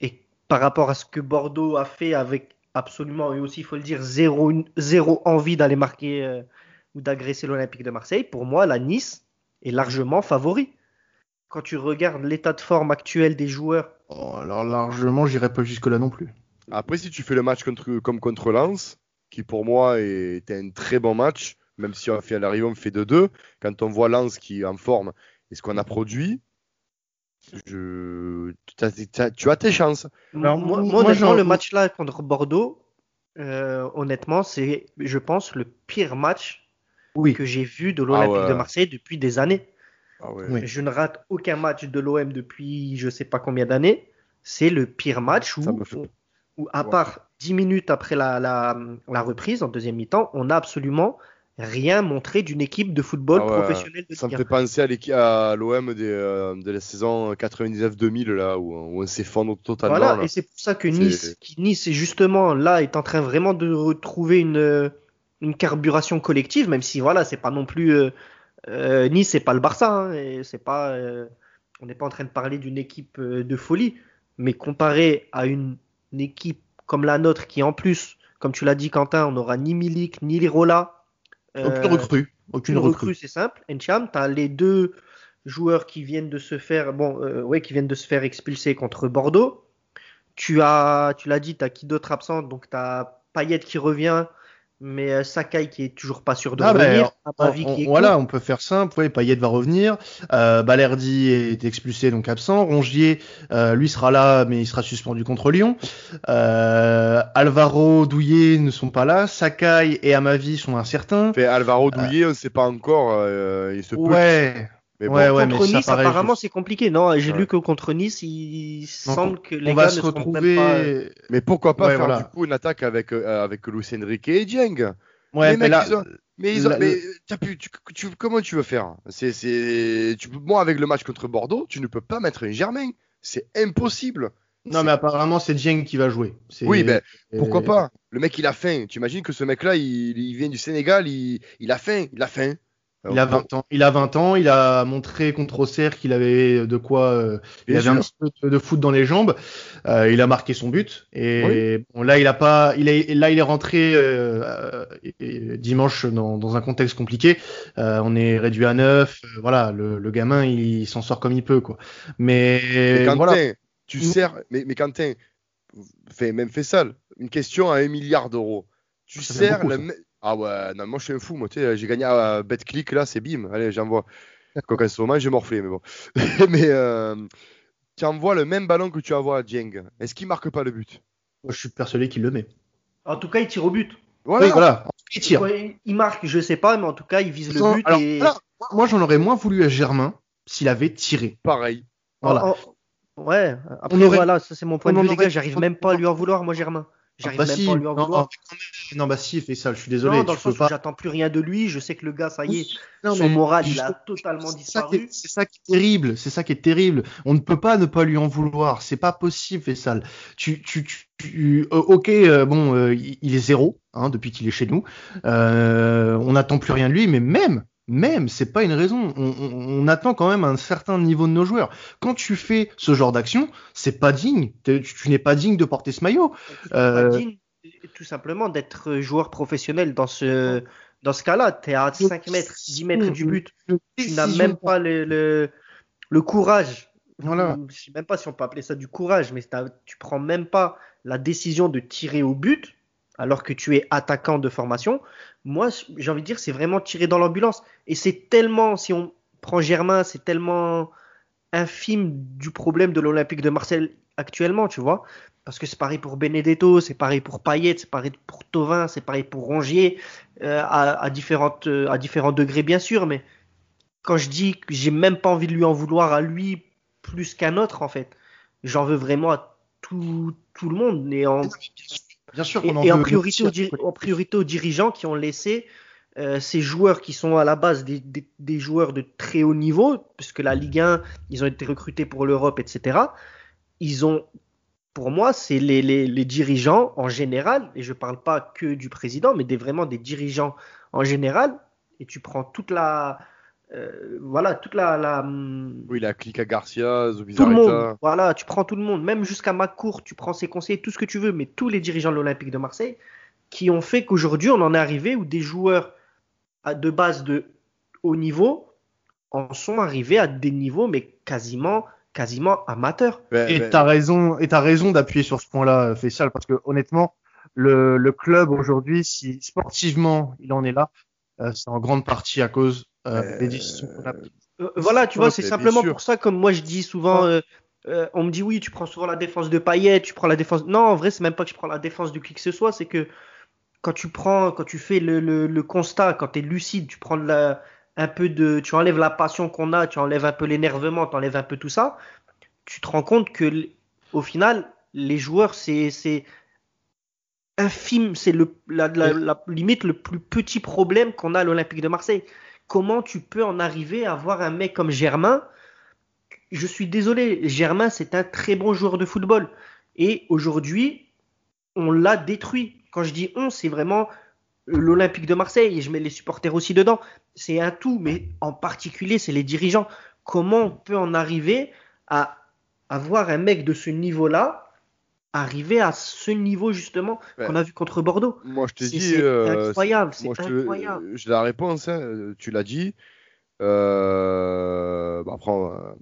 [SPEAKER 3] et par rapport à ce que Bordeaux a fait avec absolument, et aussi, il faut le dire, zéro, zéro envie d'aller marquer euh, ou d'agresser l'Olympique de Marseille, pour moi, la Nice est largement favori. Quand tu regardes l'état de forme actuel des joueurs,
[SPEAKER 1] Oh, alors largement, j'irai pas jusque là non plus.
[SPEAKER 2] Après, si tu fais le match contre, comme contre Lens, qui pour moi était un très bon match, même si on fait à l'arrivée, on fait 2-2, quand on voit Lens qui est en forme et ce qu'on a produit, je... t'as- t'as- tu as tes chances.
[SPEAKER 1] Alors,
[SPEAKER 3] moi,
[SPEAKER 1] moi,
[SPEAKER 3] moi, honnêtement,
[SPEAKER 1] j'en-
[SPEAKER 3] le match là contre Bordeaux, euh, honnêtement, c'est, je pense, le pire match
[SPEAKER 1] Oui.
[SPEAKER 3] que j'ai vu de l'Olympique
[SPEAKER 2] Ah ouais.
[SPEAKER 3] de Marseille depuis des années.
[SPEAKER 2] Ah ouais.
[SPEAKER 1] Oui.
[SPEAKER 3] Je ne rate aucun match de l'OM depuis je sais pas combien d'années. C'est le pire match où,
[SPEAKER 2] Ça me fait-
[SPEAKER 3] où- à
[SPEAKER 2] Ouais.
[SPEAKER 3] part 10 minutes après la, la, la reprise en deuxième mi-temps, on n'a absolument rien montré d'une équipe de football
[SPEAKER 2] Ah ouais.
[SPEAKER 3] professionnelle de
[SPEAKER 2] Ça me
[SPEAKER 3] Ligue 1.
[SPEAKER 2] fait penser à l'OM euh, de la saison 99-2000, là, où, où on s'effondre totalement.
[SPEAKER 3] Voilà,
[SPEAKER 2] là.
[SPEAKER 3] et c'est pour ça que Nice, qui, Nice est justement là, est en train vraiment de retrouver une, une carburation collective, même si voilà, c'est pas non plus euh, euh, Nice, c'est pas le Barça, hein, c'est pas, euh, on n'est pas en train de parler d'une équipe euh, de folie, mais comparé à une, une équipe comme la nôtre, qui en plus, comme tu l'as dit Quentin, on n'aura ni Milik ni Lirola.
[SPEAKER 1] Aucune
[SPEAKER 3] euh,
[SPEAKER 1] recrue. Aucune
[SPEAKER 3] une
[SPEAKER 1] recrue.
[SPEAKER 3] recrue, c'est simple. Encham, tu as les deux joueurs qui viennent de se faire, bon, euh, ouais, qui viennent de se faire expulser contre Bordeaux. Tu as, tu l'as dit, tu as qui d'autre absent? Donc tu as Payet qui revient, mais euh, Sakai qui est toujours pas sûr de
[SPEAKER 1] Ah, bah,
[SPEAKER 3] revenir.
[SPEAKER 1] on-
[SPEAKER 3] Amavi
[SPEAKER 1] on-
[SPEAKER 3] qui est
[SPEAKER 1] voilà,
[SPEAKER 3] court.
[SPEAKER 1] on peut faire simple. Ouais, Payet va revenir. Euh, Balerdi est expulsé, donc absent. Rongier, euh, lui sera là, mais il sera suspendu contre Lyon. Euh, Alvaro, Douillet ne sont pas là. Sakai et Amavi sont incertains.
[SPEAKER 2] Fait Alvaro Douillet, on ne sait pas encore. euh, il se peut.
[SPEAKER 1] Ouais.
[SPEAKER 2] Mais bon,
[SPEAKER 1] ouais, ouais,
[SPEAKER 3] contre
[SPEAKER 1] mais ça
[SPEAKER 3] Nice,
[SPEAKER 1] paraît
[SPEAKER 3] apparemment, c'est compliqué. Non, j'ai
[SPEAKER 2] Ouais.
[SPEAKER 3] lu que contre Nice, il
[SPEAKER 1] Donc,
[SPEAKER 3] semble que les
[SPEAKER 1] on
[SPEAKER 3] gars
[SPEAKER 1] va
[SPEAKER 3] ne
[SPEAKER 1] se
[SPEAKER 3] même
[SPEAKER 1] retrouver.
[SPEAKER 3] pas. euh,
[SPEAKER 2] mais pourquoi pas
[SPEAKER 1] Ouais,
[SPEAKER 2] faire
[SPEAKER 1] voilà.
[SPEAKER 2] du coup une attaque avec, euh, avec Luis Enrique et Dieng?
[SPEAKER 1] Ouais, mais
[SPEAKER 2] mecs,
[SPEAKER 1] là,
[SPEAKER 2] ils ont- Mais, ils ont-
[SPEAKER 1] la-
[SPEAKER 2] mais t'as pu, tu, tu- comment tu veux faire? C'est, c'est, tu, Moi, avec le match contre Bordeaux, tu ne peux pas mettre un Germain. C'est impossible.
[SPEAKER 1] non, mais apparemment c'est Dieng qui va jouer.
[SPEAKER 2] Oui, ben, Pourquoi pas? Le mec, il a faim. Tu imagines que ce mec-là, il, il vient du Sénégal, il, il a faim. Il a faim.
[SPEAKER 1] Il a 20 ans. Il a 20 ans. Il a montré contre Auxerre qu'il avait de quoi. euh, il avait un petit peu de, foot dans les jambes. Euh, il a marqué son but. Et bon, là, il a pas. Il est là, il est rentré euh, euh, dimanche dans, dans un contexte compliqué. Euh, on est réduit à 9 euh, voilà, le, le gamin, il, s'en sort comme il peut, quoi. Mais,
[SPEAKER 2] Mais Quentin,
[SPEAKER 1] voilà.
[SPEAKER 2] tu sers. Mais, mais Quentin, fais, même fais ça. Une question à un milliard d'euros. Tu
[SPEAKER 1] Ça fait
[SPEAKER 2] sers
[SPEAKER 1] beaucoup,
[SPEAKER 2] Ah ouais, non, moi je suis un fou. Moi, tu sais, j'ai gagné à BetClick là, c'est bim. Allez, j'envoie. Quoi qu'en ce moment, j'ai morflé, mais bon. mais euh, tu envoies le même ballon que tu envoies à Dieng. Est-ce qu'il marque pas le but?
[SPEAKER 1] Moi, je suis persuadé qu'il le met.
[SPEAKER 3] En tout cas, il tire au but.
[SPEAKER 2] Voilà.
[SPEAKER 1] Oui, voilà. Il tire.
[SPEAKER 3] Ouais, il marque, je sais pas, mais en tout cas, il vise le but.
[SPEAKER 1] alors,
[SPEAKER 3] et...
[SPEAKER 1] moi, j'en aurais moins voulu à Germain s'il avait tiré.
[SPEAKER 2] Pareil.
[SPEAKER 1] Voilà.
[SPEAKER 3] En- en- Ouais, après,
[SPEAKER 1] On aurait-
[SPEAKER 3] voilà, ça c'est mon point
[SPEAKER 1] on
[SPEAKER 3] de vue,
[SPEAKER 1] en
[SPEAKER 3] les gars. J'arrive même pas à lui en vouloir, moi, Germain. J'arrive
[SPEAKER 1] Ah, bah
[SPEAKER 3] même
[SPEAKER 1] si.
[SPEAKER 3] pas à lui en
[SPEAKER 1] Non,
[SPEAKER 3] vouloir.
[SPEAKER 1] non, non, bah si, il fait ça. Je suis désolé.
[SPEAKER 3] non, dans le sens
[SPEAKER 1] pas.
[SPEAKER 3] j'attends plus rien de lui. Je sais que le gars, ça y est,
[SPEAKER 1] Non,
[SPEAKER 3] son moral, il
[SPEAKER 1] juste-
[SPEAKER 3] a totalement
[SPEAKER 1] C'est ça, qui
[SPEAKER 3] disparu.
[SPEAKER 1] est, c'est ça qui est terrible. C'est ça qui est terrible. On ne peut pas ne pas lui en vouloir. C'est pas possible, Fessal. Tu, tu, tu, tu- euh, ok, euh, bon, euh, il il est zéro hein, depuis qu'il est chez nous. On n'attend plus rien de lui, mais même, même, c'est pas une raison. On, on- on attend quand même un certain niveau de nos joueurs. Quand tu fais ce genre d'action, c'est pas digne. Tu, tu n'es pas digne de porter ce maillot.
[SPEAKER 3] C'est pas
[SPEAKER 1] Euh,
[SPEAKER 3] digne, tout simplement d'être joueur professionnel dans ce, dans ce cas-là. Tu es à 5 mètres, 10 mètres du but. Tu n'as même pas le, le, le courage.
[SPEAKER 1] Voilà.
[SPEAKER 3] Je sais même pas si on peut appeler ça du courage, mais tu prends même pas la décision de tirer au but. Alors que tu es attaquant de formation, moi, j'ai envie de dire, c'est vraiment tiré dans l'ambulance. Et c'est tellement, si on prend Germain, c'est tellement infime du problème de l'Olympique de Marseille actuellement, tu vois. Parce que c'est pareil pour Benedetto, c'est pareil pour Payet, c'est pareil pour Tovin, c'est pareil pour Rongier, euh, à, euh, à différents degrés bien sûr, mais quand je dis que j'ai même pas envie de lui en vouloir à lui plus qu'un autre, en fait, j'en veux vraiment à tout, tout le monde.
[SPEAKER 1] Bien sûr,
[SPEAKER 3] et, en, priorité aux, en priorité aux dirigeants qui ont laissé euh, ces joueurs qui sont à la base des, des, des, joueurs de très haut niveau, puisque la Ligue 1, ils ont été recrutés pour l'Europe, etc. Ils ont pour moi, c'est les, les, les, dirigeants en général, et je ne parle pas que du président, mais des, vraiment des dirigeants en général, et tu prends toute la. Euh, voilà, toute la, la.
[SPEAKER 2] Hum, oui, la clique à Garcia,
[SPEAKER 3] Tout le monde, voilà, tu prends tout le monde, même jusqu'à Macourt, tu prends ses conseillers, tout ce que tu veux, mais tous les dirigeants de l'Olympique de Marseille, qui ont fait qu'aujourd'hui, on en est arrivé où des joueurs de base de haut niveau en sont arrivés à des niveaux, mais quasiment quasiment amateur.
[SPEAKER 1] et tu as raison, et as raison d'appuyer sur ce point-là, Faisal, parce que honnêtement, le, le club aujourd'hui, si sportivement il en est là, euh, c'est en grande partie à cause des décisions qu'on a prises.
[SPEAKER 3] Euh, voilà, tu vois, c'est simplement pour ça, comme moi je dis souvent, on me dit oui, tu prends souvent la défense de Payet, tu prends la défense. Non, en vrai, c'est même pas que je prends la défense de qui que ce soit, c'est que quand tu prends, quand tu fais le, le, le constat, quand tu es lucide, tu prends la, un peu de, tu enlèves la passion qu'on a, tu enlèves un peu l'énervement, tu enlèves un peu tout ça, tu te rends compte que au final, les joueurs, c'est, c'est infime, c'est le, la, la, limite le plus petit problème qu'on a à l'Olympique de Marseille. Comment tu peux en arriver à avoir un mec comme Germain? Je suis désolé, Germain, c'est un très bon joueur de football. Et aujourd'hui, on l'a détruit. Quand je dis on, c'est vraiment l'Olympique de Marseille, et je mets les supporters aussi dedans, c'est un tout, mais en particulier, c'est les dirigeants. Comment on peut en arriver à avoir un mec de ce niveau-là arriver à ce niveau justement qu'on a vu contre Bordeaux
[SPEAKER 2] Moi, je te dis, c'est
[SPEAKER 3] euh, incroyable, c'est incroyable.
[SPEAKER 2] J'ai la réponse, hein, tu l'as dit. Euh, bah, euh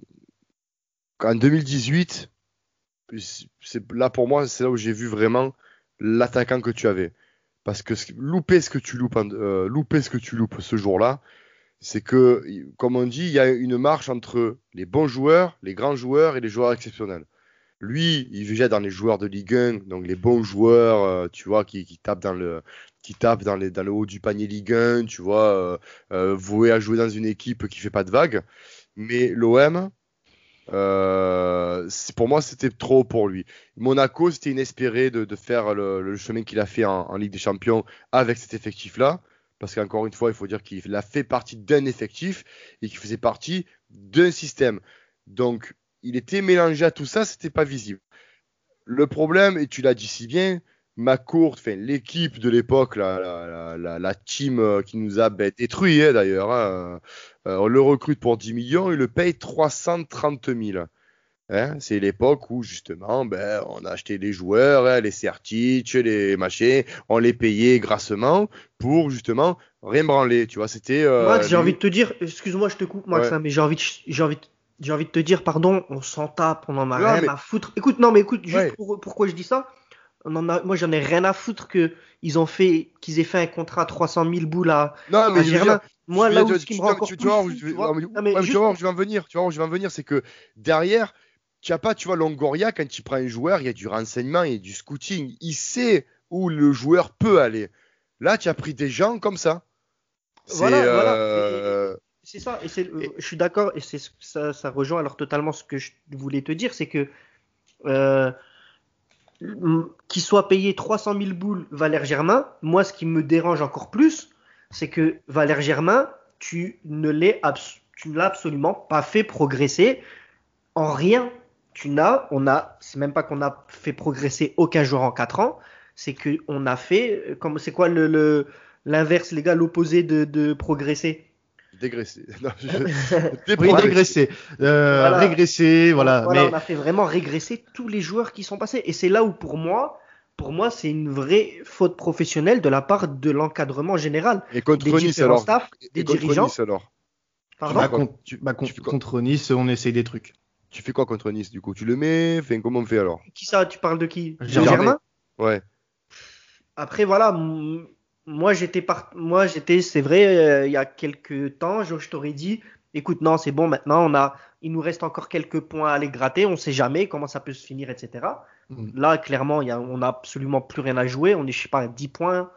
[SPEAKER 2] en 2018, c'est là pour moi, c'est là où j'ai vu vraiment l'attaquant que tu avais. Parce que louper ce que tu loupes, euh, louper ce que tu loupes ce jour-là, c'est que, comme on dit, il y a une marche entre les bons joueurs, les grands joueurs et les joueurs exceptionnels. Lui, il vient dans les joueurs de Ligue 1, donc les bons joueurs, euh, tu vois, qui, tapent dans le qui dans, le haut du panier Ligue 1, tu vois, euh, euh, voué à jouer dans une équipe qui fait pas de vagues. Mais l'OM, pour moi, c'était trop pour lui. Monaco, c'était inespéré de, faire le, le chemin qu'il a fait en, en, Ligue des Champions avec cet effectif-là. Parce qu'encore une fois, il faut dire qu'il a fait partie d'un effectif et qu'il faisait partie d'un système. Donc, il était mélangé à tout ça, c'était pas visible. Le problème, et tu l'as dit si bien, ma courte, enfin, l'équipe de l'époque, la, la, la, la, team euh, qui nous a ben, détruit hein, d'ailleurs, hein, euh, on le recrute pour 10 millions et le paye 330 000. Hein, c'est l'époque où justement, ben, on a acheté les joueurs, hein, les Certic, les machins, on les payait grassement pour justement rien branler. Tu vois, c'était.
[SPEAKER 3] Euh, j'ai envie de te dire, excuse-moi, je te coupe, Max, mais j'ai envie, j'ai envie, j'ai envie de te dire, pardon, on s'en tape, on en a rien à foutre. Écoute, non, mais écoute, juste pourquoi je dis ça on en a, Moi, j'en ai rien à foutre que ils ont fait, qu'ils aient fait un contrat à 300 000 boules à,
[SPEAKER 2] non, mais
[SPEAKER 3] Germain. Moi, là où ce qui me rend encore
[SPEAKER 2] tu, tu, vois, tu vois, je vais en venir, tu vois, je vais en venir, c'est que derrière, tu n'as pas, tu vois, Longoria, quand tu prends un joueur, il y a du renseignement, il y a du scouting, il sait où le joueur peut aller. Là, tu as pris des gens comme ça.
[SPEAKER 3] Voilà, euh... voilà c'est ça, et, je suis d'accord, et ça, ça, rejoint alors totalement ce que je voulais te dire, c'est que euh, qu'il soit payé 300 000 boules Valère Germain, moi ce qui me dérange encore plus, c'est que Valère Germain, tu ne l'as absolument pas fait progresser en rien. Tu n'as, on a, c'est même pas qu'on a fait progresser aucun joueur en 4 ans, c'est que on a fait, euh, comme c'est quoi le l'inverse, les gars, l'opposé de, de progresser?
[SPEAKER 2] Dégraisser. Non,
[SPEAKER 1] je... oui, dégraisser. Euh, voilà. Régresser, voilà.
[SPEAKER 3] voilà mais... On a fait vraiment régresser tous les joueurs qui sont passés. Et c'est là où, pour moi, pour moi, c'est une vraie faute professionnelle de la part de l'encadrement général.
[SPEAKER 2] Et contre des Nice, alors
[SPEAKER 3] staff, des dirigeants.
[SPEAKER 2] Nice, alors
[SPEAKER 1] Pardon bah, contre, tu, bah, contre, contre Nice, on essaye des trucs.
[SPEAKER 2] Tu fais quoi contre Nice, du coup? Tu le mets? Enfin, Comment on fait alors?
[SPEAKER 3] Qui ça? Tu parles de qui?
[SPEAKER 2] Germain, Germain?
[SPEAKER 3] Ouais. Après, voilà, m- moi j'étais, par... moi j'étais, c'est vrai, euh, il y a quelques temps, je, je t'aurais dit, écoute, non, c'est bon, maintenant, on a, il nous reste encore quelques points à aller gratter, on sait jamais comment ça peut se finir, etc.
[SPEAKER 1] Mm.
[SPEAKER 3] Là, clairement, il y a, on n'a absolument plus rien à jouer, on est, je sais pas, à 10 points,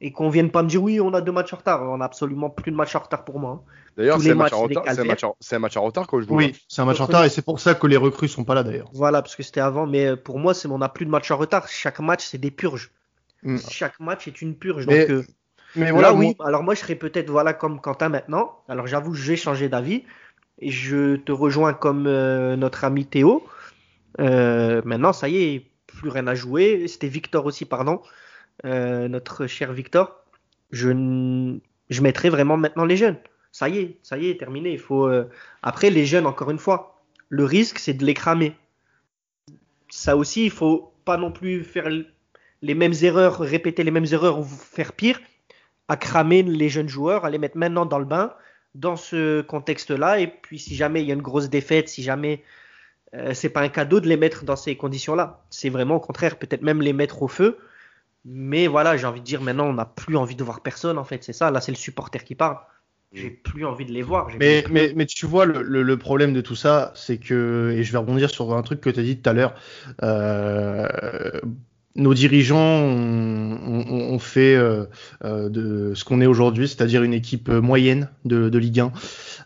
[SPEAKER 3] et qu'on vienne pas me dire, oui, on a deux matchs en retard, on a absolument plus de matchs en retard pour moi. hein.
[SPEAKER 2] D'ailleurs, c'est un, match en retard- c'est un
[SPEAKER 3] calvaires.
[SPEAKER 2] match en- c'est un match en retard quand je vous
[SPEAKER 1] Oui, c'est un match en retard et c'est pour ça que les recrues sont pas là d'ailleurs.
[SPEAKER 3] Voilà, parce que c'était avant, mais euh, pour moi, c'est, on n'a plus de matchs en retard. Chaque match, c'est des purges.
[SPEAKER 1] Mm.
[SPEAKER 3] Chaque match est une purge.
[SPEAKER 1] Mais-
[SPEAKER 3] donc, euh,
[SPEAKER 1] Mais
[SPEAKER 3] Là,
[SPEAKER 1] voilà,
[SPEAKER 3] oui.
[SPEAKER 1] moi-
[SPEAKER 3] Alors moi, je serais peut-être voilà comme Quentin maintenant. Alors j'avoue, j'ai changé d'avis et je te rejoins comme euh, notre ami Théo. Euh, maintenant, ça y est, plus rien à jouer. C'était Victor aussi, pardon, Euh, notre cher Victor. Je je mettrai vraiment maintenant les jeunes. Ça y est, ça y est, terminé. Il faut euh, après les jeunes encore une fois. Le risque, c'est de les cramer. Ça aussi, il faut pas non plus faire les mêmes erreurs, répéter les mêmes erreurs ou faire pire à cramer les jeunes joueurs, à les mettre maintenant dans le bain, dans ce contexte-là. Et puis, si jamais il y a une grosse défaite, si jamais euh, c'est pas un cadeau de les mettre dans ces conditions-là, c'est vraiment au contraire, peut-être même les mettre au feu. Mais voilà, j'ai envie de dire maintenant, on n'a plus envie de voir personne en fait. C'est ça, là, c'est le supporter qui parle. J'ai plus envie de les voir.
[SPEAKER 1] Mais,
[SPEAKER 3] plus-
[SPEAKER 1] mais, mais tu vois, le, le- le problème de tout ça, c'est que, et je vais rebondir sur un truc que tu as dit tout à l'heure, euh, nos dirigeants ont, ont- ont fait euh, euh, de ce qu'on est aujourd'hui, c'est-à-dire une équipe moyenne de, de Ligue 1,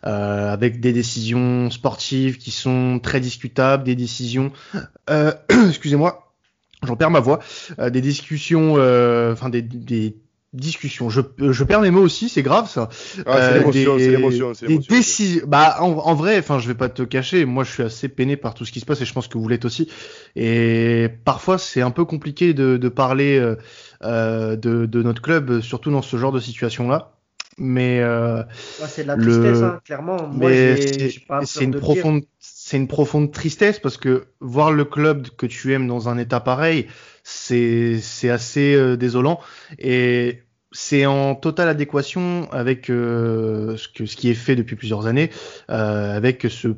[SPEAKER 1] euh, avec des décisions sportives qui sont très discutables, des décisions, euh, excusez-moi, j'en perds ma voix, euh, des discussions, euh, enfin des, des discussions. Je, je perds mes mots aussi, c'est grave ça.
[SPEAKER 2] Ah, c'est
[SPEAKER 1] Euh,
[SPEAKER 2] c'est l'émotion, c'est l'émotion.
[SPEAKER 1] décisions. Bah, en, en vrai, enfin, je vais pas te cacher. Moi, je suis assez peiné par tout ce qui se passe et je pense que vous l'êtes aussi. Et parfois, c'est un peu compliqué de, de parler euh, euh, de, de notre club, surtout dans ce genre de situation-là. Mais, euh,
[SPEAKER 3] Ouais, c'est de la
[SPEAKER 1] le-
[SPEAKER 3] tristesse, hein, clairement.
[SPEAKER 1] C'est une profonde, c'est une profonde tristesse parce que voir le club que tu aimes dans un état pareil, c'est assez euh, désolant et c'est en totale adéquation avec euh, ce que ce qui est fait depuis plusieurs années, euh, avec ce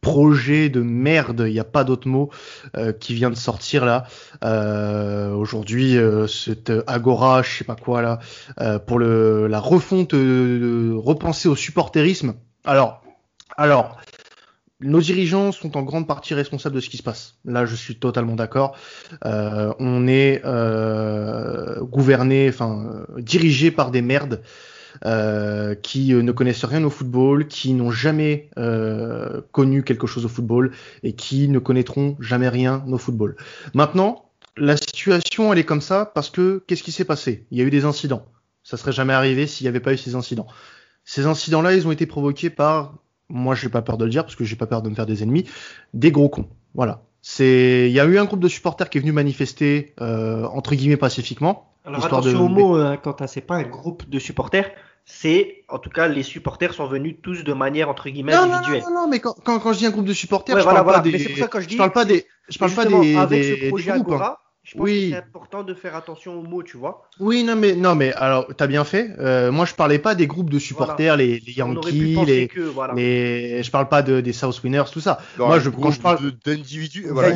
[SPEAKER 1] projet de merde, il n'y a pas d'autre mot, euh, qui vient de sortir là. Euh, Aujourd'hui, euh, cette agora, je sais pas quoi là, pour le, la refonte, repenser au supporterisme. Alors, alors, nos dirigeants sont en grande partie responsables de ce qui se passe. Là, je suis totalement d'accord. Euh, on est euh, gouverné, enfin euh, dirigé par des merdes euh, qui euh, ne connaissent rien au football, qui n'ont jamais euh, connu quelque chose au football et qui ne connaîtront jamais rien au football. Maintenant, la situation, elle est comme ça parce que qu'est-ce qui s'est passé? Il y a eu des incidents. Ça serait jamais arrivé s'il n'y avait pas eu ces incidents. Ces incidents-là, ils ont été provoqués par, moi, j'ai pas peur de le dire parce que j'ai pas peur de me faire des ennemis, des gros cons. Voilà. C'est, il y a eu un groupe de supporters qui est venu manifester euh, entre guillemets pacifiquement.
[SPEAKER 3] Alors attention
[SPEAKER 1] de-
[SPEAKER 3] au mot, hein, Quentin, c'est pas un groupe de supporters, c'est en tout cas les supporters sont venus tous de manière entre guillemets
[SPEAKER 1] Non, non,
[SPEAKER 3] individuelle.
[SPEAKER 1] non, non, mais quand, quand, quand je dis un groupe de supporters,
[SPEAKER 3] Ouais,
[SPEAKER 1] je
[SPEAKER 3] voilà,
[SPEAKER 1] parle pas
[SPEAKER 3] voilà.
[SPEAKER 1] des,
[SPEAKER 3] je
[SPEAKER 1] parle pas des, je parle pas des,
[SPEAKER 3] avec
[SPEAKER 1] des-
[SPEAKER 3] ce
[SPEAKER 1] des
[SPEAKER 3] projet
[SPEAKER 1] groupes, hein.
[SPEAKER 3] Agora, je pense
[SPEAKER 1] Oui.
[SPEAKER 3] que c'est important de faire attention aux mots, tu vois.
[SPEAKER 1] Oui, non, mais non, mais alors, t'as bien fait. Euh, moi, je parlais pas des groupes de supporters, les, les
[SPEAKER 3] On aurait pu
[SPEAKER 1] Yankees,
[SPEAKER 3] penser
[SPEAKER 1] les,
[SPEAKER 3] que voilà.
[SPEAKER 1] les, je parle pas de, des South Winners, tout ça.
[SPEAKER 2] Dans
[SPEAKER 1] moi, je, quand je parle,
[SPEAKER 2] d'individus,
[SPEAKER 1] voilà,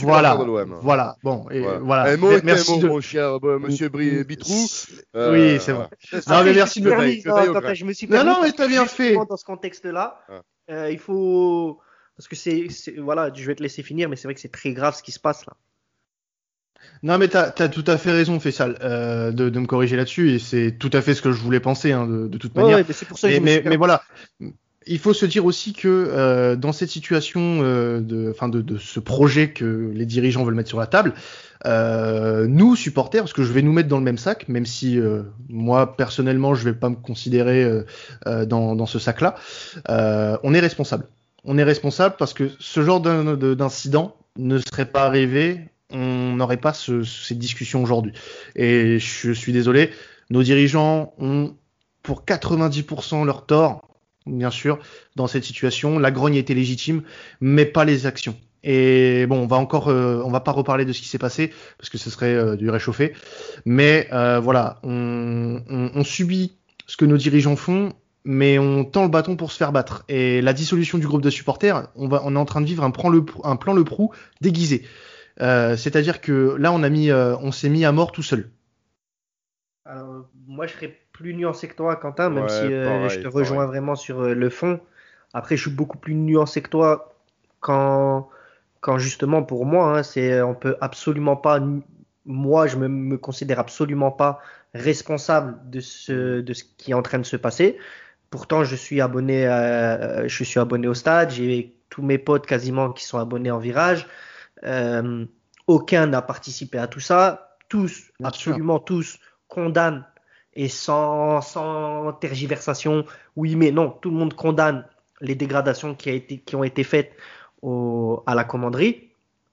[SPEAKER 2] voilà,
[SPEAKER 1] voilà, voilà, bon, et
[SPEAKER 2] Voilà.
[SPEAKER 1] voilà.
[SPEAKER 2] Un
[SPEAKER 1] merci de.
[SPEAKER 2] mon cher euh, monsieur Bri- Bitrou. Euh,
[SPEAKER 1] Oui, c'est
[SPEAKER 2] voilà.
[SPEAKER 1] vrai.
[SPEAKER 2] C'est
[SPEAKER 1] Non, mais merci de
[SPEAKER 3] me
[SPEAKER 2] je
[SPEAKER 3] me suis
[SPEAKER 1] Non, non, mais t'as bien fait.
[SPEAKER 3] Dans ce contexte-là,
[SPEAKER 2] Ah.
[SPEAKER 3] euh, il faut parce que c'est c'est- voilà, je vais te laisser finir, mais c'est vrai que c'est très grave ce qui se passe là.
[SPEAKER 1] Non, mais t'as as tout à fait raison, Fessal, euh, de, de me corriger là-dessus, et c'est tout à fait ce que je voulais penser, hein, de, de toute manière.
[SPEAKER 3] ouais, mais c'est pour ça que
[SPEAKER 1] mais, mais, voilà, il faut se dire aussi que euh, dans cette situation euh, de, enfin de, de ce projet que les dirigeants veulent mettre sur la table, euh, nous supporters, parce que je vais nous mettre dans le même sac, même si euh, moi personnellement je vais pas me considérer dans, dans ce sac-là, euh, on est responsable. On est responsable parce que ce genre d'incident ne serait pas arrivé, on n'aurait pas ce, cette discussion aujourd'hui. Et je suis désolé, nos dirigeants ont pour 90% leur tort, bien sûr, dans cette situation. La grogne était légitime, mais pas les actions. Et bon, on va encore, euh, on va pas reparler de ce qui s'est passé parce que ce serait euh, du réchauffé. Mais euh, voilà, on, on, subit ce que nos dirigeants font, mais on tend le bâton pour se faire battre. Et la dissolution du groupe de supporters, on va, on est en train de vivre un plan le, un plan le prou déguisé. Euh, C'est-à-dire que là, on a mis, euh, on s'est mis à mort tout seul.
[SPEAKER 3] Alors, moi, je serais plus nuancé que toi, Quentin, même
[SPEAKER 2] Ouais,
[SPEAKER 3] si euh,
[SPEAKER 2] pareil,
[SPEAKER 3] je te rejoins
[SPEAKER 2] pareil.
[SPEAKER 3] vraiment sur euh, le fond. Après, je suis beaucoup plus nuancé que toi quand, quand justement, pour moi, hein, c'est, on peut absolument pas, moi, je me, me considère absolument pas responsable de ce, de ce qui est en train de se passer. Pourtant, je suis abonné, à- je suis abonné au stade. J'ai tous mes potes quasiment qui sont abonnés en virage. Euh, aucun n'a participé à tout ça. Tous,
[SPEAKER 1] Bien
[SPEAKER 3] absolument tous, condamnent et sans, sans tergiversation. Oui, mais non, tout le monde condamne les dégradations qui, a été, qui ont été faites au- à la commanderie.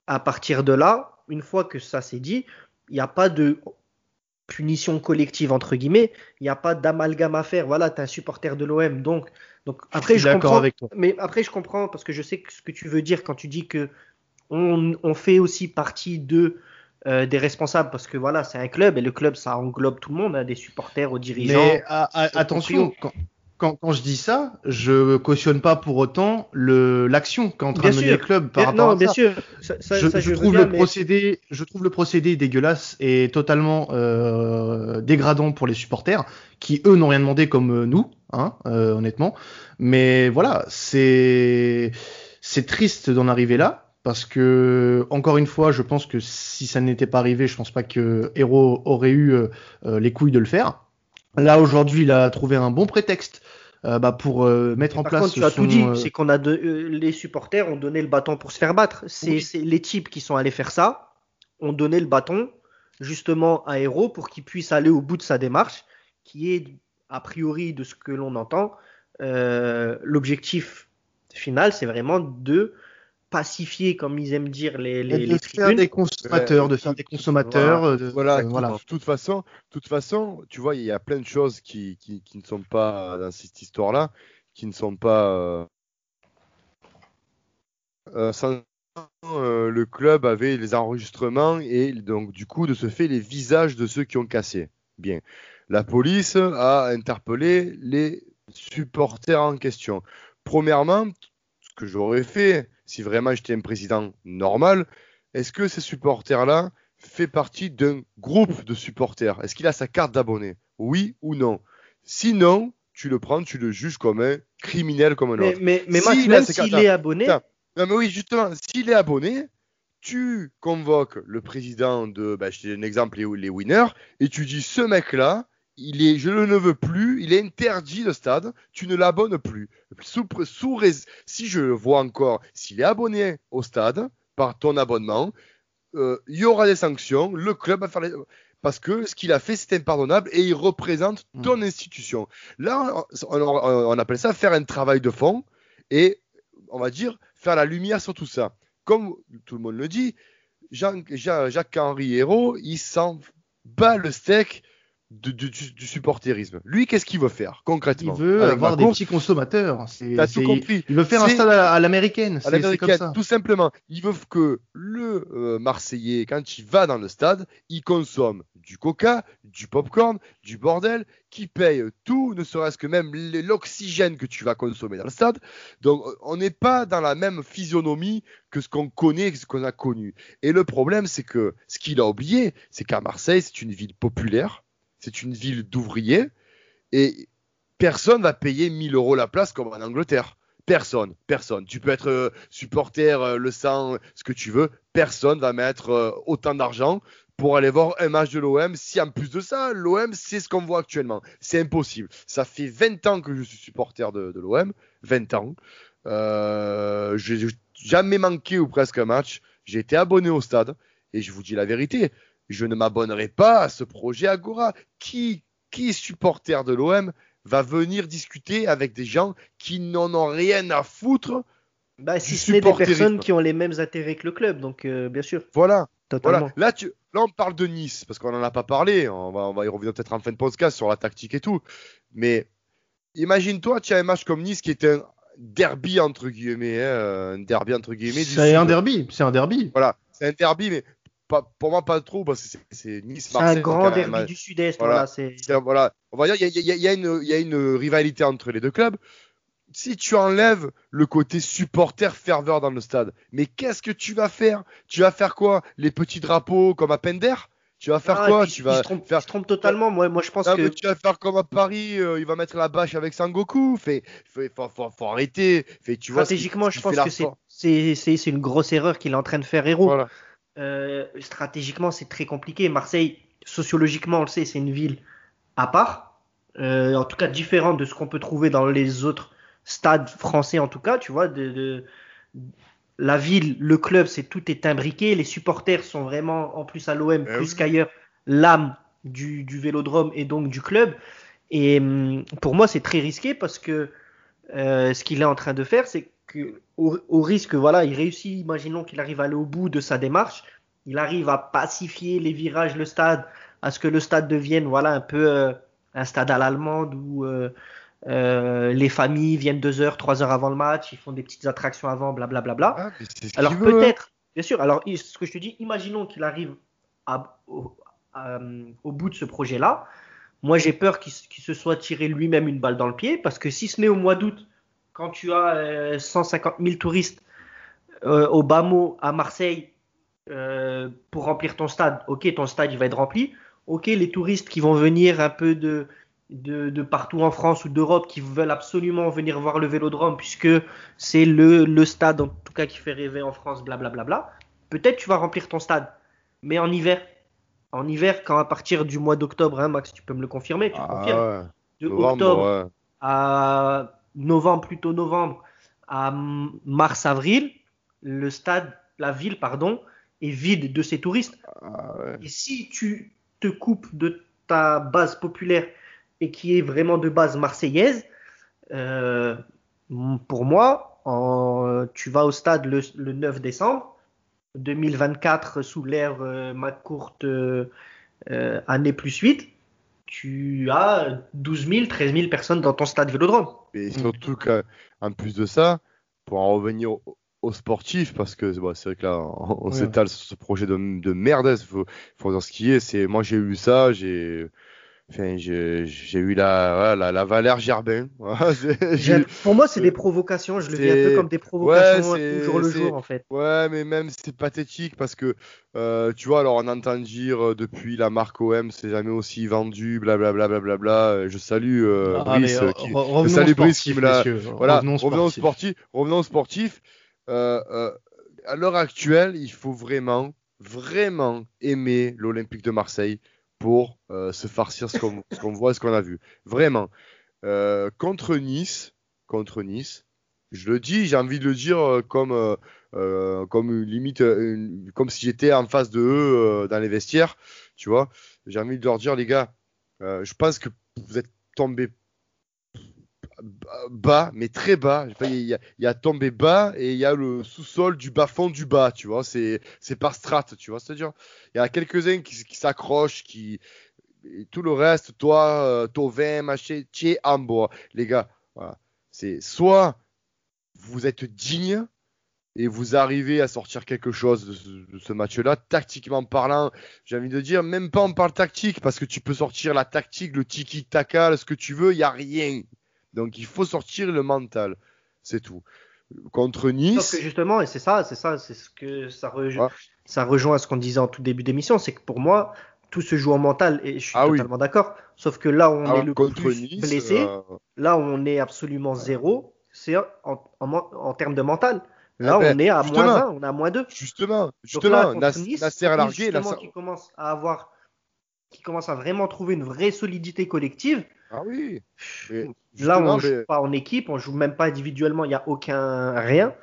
[SPEAKER 3] À partir de là, une fois que ça s'est dit, il n'y a pas de punition collective entre guillemets, il n'y a pas d'amalgame à faire. Voilà, tu es un supporter de l'OM, donc donc après
[SPEAKER 1] suis
[SPEAKER 3] je
[SPEAKER 1] d'accord
[SPEAKER 3] comprends,
[SPEAKER 1] avec toi.
[SPEAKER 3] mais après je comprends parce que je sais que ce que tu veux dire quand tu dis que on, on fait aussi partie de euh, des responsables parce que voilà, c'est un club et le club ça englobe tout le monde, hein, des supporters aux dirigeants.
[SPEAKER 1] Mais a- a-
[SPEAKER 3] Sauf
[SPEAKER 1] attention, quand, quand, quand je dis ça, je cautionne pas pour autant l'action qu'est en train
[SPEAKER 3] Bien
[SPEAKER 1] de mener le club par
[SPEAKER 3] Bien-
[SPEAKER 1] rapport
[SPEAKER 3] non,
[SPEAKER 1] à
[SPEAKER 3] bien
[SPEAKER 1] ça.
[SPEAKER 3] sûr, ça, ça-
[SPEAKER 1] je,
[SPEAKER 3] ça,
[SPEAKER 1] je trouve
[SPEAKER 3] bien,
[SPEAKER 1] le
[SPEAKER 3] mais-
[SPEAKER 1] procédé, je trouve le procédé dégueulasse et totalement euh, dégradant pour les supporters qui eux n'ont rien demandé comme euh, nous, hein, euh, honnêtement. Mais voilà, c'est c'est triste d'en arriver là parce que encore une fois, je pense que si ça n'était pas arrivé, je pense pas que Hero aurait eu euh, euh, les couilles de le faire. Là aujourd'hui, il a trouvé un bon prétexte euh, bah, pour euh, mettre en
[SPEAKER 3] Par
[SPEAKER 1] place
[SPEAKER 3] contre, tu as
[SPEAKER 1] son,
[SPEAKER 3] tout dit, c'est qu'on a de, les supporters ont donné le bâton pour se faire battre. C'est
[SPEAKER 1] Oui.
[SPEAKER 3] les types qui sont allés faire ça, ont donné le bâton justement à Hero pour qu'il puisse aller au bout de sa démarche, qui est a priori de ce que l'on entend, l'objectif final, c'est vraiment de pacifier, comme ils aiment dire les, les,
[SPEAKER 1] de
[SPEAKER 3] les
[SPEAKER 1] faire
[SPEAKER 3] tribunes.
[SPEAKER 1] des consommateurs,
[SPEAKER 2] Ouais,
[SPEAKER 1] de faire des consommateurs. euh, de-
[SPEAKER 2] Voilà,
[SPEAKER 1] euh,
[SPEAKER 2] de
[SPEAKER 1] voilà.
[SPEAKER 2] toute façon, toute façon, tu vois, il y a plein de choses qui, qui, qui ne sont pas dans cette histoire-là, qui ne sont pas. euh, euh, sans- euh, le club avait les enregistrements et donc du coup de ce fait les visages de ceux qui ont cassé. Bien. La police a interpellé les supporters en question. Premièrement, ce que j'aurais fait si vraiment j'étais un président normal, est-ce que ces supporters-là fait partie d'un groupe de supporters? Est-ce qu'il a sa carte d'abonné? Oui ou non? Sinon, tu le prends, tu le juges comme un criminel comme un
[SPEAKER 3] Mais,
[SPEAKER 2] autre.
[SPEAKER 3] mais, mais
[SPEAKER 2] Si
[SPEAKER 3] Max, même s'il est abonné,
[SPEAKER 2] Attends. Non, mais oui, justement, s'il est abonné, tu convoques le président de, bah, je te donne un exemple, les, les winners, et tu dis ce mec-là, il est, je ne le veux plus, il est interdit de stade, tu ne l'abonnes plus. Sous, sous rais- si je le vois encore, s'il est abonné au stade par ton abonnement, euh, il y aura des sanctions, le club va faire les... Parce que ce qu'il a fait, c'est impardonnable et il représente
[SPEAKER 1] Mm.
[SPEAKER 2] ton institution. Là, on, on- on appelle ça faire un travail de fond et, on va dire, faire la lumière sur tout ça. Comme tout le monde le dit, Jean- Jacques-Henri Hérault, il s'en bat le steak de- du, du supporterisme. Lui, qu'est-ce qu'il veut faire
[SPEAKER 1] Il
[SPEAKER 2] concrètement
[SPEAKER 1] veut
[SPEAKER 2] avec
[SPEAKER 1] avoir des petits consommateurs.
[SPEAKER 2] T'as tout compris.
[SPEAKER 1] Il veut faire un stade à, l'américaine.
[SPEAKER 2] à l'américaine, tout simplement. Il veut que le euh, Marseillais, quand il va dans le stade, il consomme du coca, du popcorn, du bordel, qui paye tout, ne serait-ce que même l'oxygène que tu vas consommer dans le stade. Donc, euh, on n'est pas dans la même physionomie que ce qu'on connaît, que ce qu'on a connu. Et le problème, c'est que ce qu'il a oublié, c'est qu'à Marseille, c'est une ville populaire, c'est une ville d'ouvriers, et personne va payer 1000 euros la place comme en Angleterre. Personne, personne. Tu peux être euh, supporter, euh, le sang, ce que tu veux. Personne va mettre euh, autant d'argent pour aller voir un match de l'OM. Si en plus de ça, l'OM, c'est ce qu'on voit actuellement. C'est impossible. Ça fait 20 ans que je suis supporter de, de l'OM. 20 ans. Euh, j'ai jamais manqué ou presque un match. J'ai été abonné au stade. Et je vous dis la vérité, je ne m'abonnerai pas à ce projet Agora. Qui, qui est supporter de l'OM va venir discuter avec des gens qui n'en ont rien à foutre
[SPEAKER 3] bah, si ce n'est des personnes qui ont les mêmes intérêts que le club, donc euh, bien sûr,
[SPEAKER 2] Voilà.
[SPEAKER 3] totalement.
[SPEAKER 2] Voilà. Là, tu... Là, on parle de Nice, parce qu'on n'en a pas parlé. On va, on va y revenir peut-être en fin de podcast sur la tactique et tout. Mais imagine-toi, tu as un match comme Nice qui est un derby, entre guillemets. hein, un derby, entre guillemets.
[SPEAKER 1] C'est un derby. C'est un derby.
[SPEAKER 2] Voilà. C'est un derby, mais pas, pour moi, pas trop, parce que c'est- Nice.
[SPEAKER 3] C'est un grand derby du Sud-Est,
[SPEAKER 2] Voilà.
[SPEAKER 3] voilà.
[SPEAKER 2] Voilà. On va dire, il y y y y a une rivalité entre les deux clubs. Si tu enlèves le côté supporter ferveur dans le stade, mais qu'est-ce que tu vas faire? Tu vas faire quoi? Les petits drapeaux comme à Pender? Tu vas faire
[SPEAKER 3] Ah,
[SPEAKER 2] quoi?
[SPEAKER 3] puis,
[SPEAKER 2] Tu vas
[SPEAKER 3] se trompe,
[SPEAKER 2] faire
[SPEAKER 3] se trompe totalement. Moi, moi, je pense
[SPEAKER 2] Ah,
[SPEAKER 3] que
[SPEAKER 2] tu vas faire comme à Paris, euh, il va mettre la bâche avec Sangoku. Fait, fait, faut, faut, faut arrêter. Fait, tu
[SPEAKER 3] stratégiquement, je pense que c'est une grosse erreur qu'il est en train de faire héros.
[SPEAKER 2] Voilà.
[SPEAKER 3] Euh, stratégiquement, c'est très compliqué. Marseille, sociologiquement, on le sait, c'est une ville à part, Euh, en tout cas différente de ce qu'on peut trouver dans les autres stades français, en tout cas, tu vois. De, de- la ville, le club, c'est tout est imbriqué. Les supporters sont vraiment, en plus à l'OM,
[SPEAKER 2] Eh
[SPEAKER 3] plus
[SPEAKER 2] oui.
[SPEAKER 3] qu'ailleurs, l'âme du, du Vélodrome et donc du club. Et hum, pour moi, c'est très risqué parce que euh, ce qu'il est en train de faire, c'est que au, au risque, voilà, il réussit, imaginons qu'il arrive à aller au bout de sa démarche, il arrive à pacifier les virages, le stade, à ce que le stade devienne, voilà, un peu euh, un stade à l'allemande où euh, euh, les familles viennent deux heures, trois heures avant le match, ils font des petites attractions avant, blablabla.
[SPEAKER 2] Ah, ce
[SPEAKER 3] Alors
[SPEAKER 2] hein.
[SPEAKER 3] peut-être, bien sûr. Alors ce que je te dis, imaginons qu'il arrive à- au, à- au bout de ce projet-là. Moi, j'ai peur qu'il se soit tiré lui-même une balle dans le pied, parce que si ce n'est au mois d'août, quand tu as euh, 150 000 touristes euh, au bas mot à Marseille euh, pour remplir ton stade, ok, ton stade il va être rempli. Ok, les touristes qui vont venir un peu de, de, de partout en France ou d'Europe, qui veulent absolument venir voir le Vélodrome, puisque c'est le, le stade en tout cas qui fait rêver en France, blablabla. Peut-être tu vas remplir ton stade, mais en hiver. En hiver, quand à partir du mois d'octobre, hein, Max, tu peux me le confirmer, tu le
[SPEAKER 2] Ah,
[SPEAKER 3] confirmes, de
[SPEAKER 2] Novembre,
[SPEAKER 3] octobre
[SPEAKER 2] ouais.
[SPEAKER 3] à novembre, plutôt novembre, à mars-avril, le stade, la ville, pardon, est vide de ses touristes.
[SPEAKER 2] Ah, ouais.
[SPEAKER 3] Et si tu te coupes de ta base populaire et qui est vraiment de base marseillaise, euh, pour moi, en- tu vas au stade le, le 9 décembre 2024 sous l'ère euh, McCourt euh, euh, année plus 8, tu as 12 000, 13 000 personnes dans ton stade Vélodrome.
[SPEAKER 2] Et surtout qu'en plus de ça, pour en revenir au- aux sportifs, parce que bon, c'est vrai que là, on,
[SPEAKER 1] Ouais.
[SPEAKER 2] s'étale sur ce projet de, de merde, il faut, faut dire ce qui est. Moi, j'ai eu ça, j'ai, enfin, j'ai, eu la, la, la Valère Gerbin.
[SPEAKER 3] Pour moi, c'est des provocations. Je le vis un peu comme des provocations
[SPEAKER 2] ouais, c'est-
[SPEAKER 3] au jour le jour, en fait.
[SPEAKER 2] Ouais, mais même c'est pathétique parce que euh, tu vois, alors on entend dire euh, depuis la marque OM, c'est jamais aussi vendu, blablabla. Bla, bla, bla, Je salue euh,
[SPEAKER 1] Ah,
[SPEAKER 2] Brice.
[SPEAKER 1] mais,
[SPEAKER 2] qui-
[SPEAKER 1] revenons
[SPEAKER 2] salue Brice qui me l'a-. Voilà,
[SPEAKER 1] revenons au
[SPEAKER 2] revenons
[SPEAKER 1] sportif.
[SPEAKER 2] sportif. Revenons au sportif. Euh, euh, à l'heure actuelle, il faut vraiment, vraiment aimer l'Olympique de Marseille pour euh, se farcir ce qu'on voit ce qu'on a vu. Vraiment. Euh, contre Nice, contre Nice, je le dis, j'ai envie de le dire euh, comme, euh, comme une limite, une- comme si j'étais en face de eux dans les vestiaires, tu vois. J'ai envie de leur dire, les gars, je pense que vous êtes tombés bas, mais très bas. Il y, a, tombé bas et il y a le sous-sol du bas-fond du bas, tu vois. C'est, c'est par strate, tu vois. C'est-à-dire, il y a quelques-uns qui, s'accrochent, qui. tout le reste, toi, euh, Tovin, machin, Tché, Ambo. Les gars, voilà. C'est soit vous êtes digne et vous arrivez à sortir quelque chose de ce, de ce match-là, tactiquement parlant, j'ai envie de dire, même pas on parle tactique, parce que tu peux sortir la tactique, le tiki-taka, ce que tu veux, il n'y a rien. Donc il faut sortir le mental, c'est tout. Contre Nice,
[SPEAKER 3] que justement, et c'est ça, c'est ça, c'est ce que ça, rejo-
[SPEAKER 2] Ouais.
[SPEAKER 3] ça rejoint à ce qu'on disait en tout début d'émission, c'est que pour moi, tout se joue en mental et je suis
[SPEAKER 2] Ah oui.
[SPEAKER 3] totalement d'accord. Sauf que là où on
[SPEAKER 2] ah,
[SPEAKER 3] est le plus
[SPEAKER 2] Nice,
[SPEAKER 3] blessé,
[SPEAKER 2] euh,
[SPEAKER 3] là où on est absolument zéro, c'est en, en, man- en termes de mental. Là,
[SPEAKER 2] Ah ben,
[SPEAKER 3] on est à moins 1, on est à moins 2.
[SPEAKER 2] justement,
[SPEAKER 3] Donc
[SPEAKER 2] justement,
[SPEAKER 3] là, contre
[SPEAKER 2] Nas-
[SPEAKER 3] Nice,
[SPEAKER 2] largué, Nasser-
[SPEAKER 3] qui commence à avoir, qui commence à vraiment trouver une vraie solidité collective.
[SPEAKER 2] Ah oui.
[SPEAKER 3] Là, on joue
[SPEAKER 2] mais-
[SPEAKER 3] pas en équipe, on joue même pas individuellement, il n'y a aucun rien.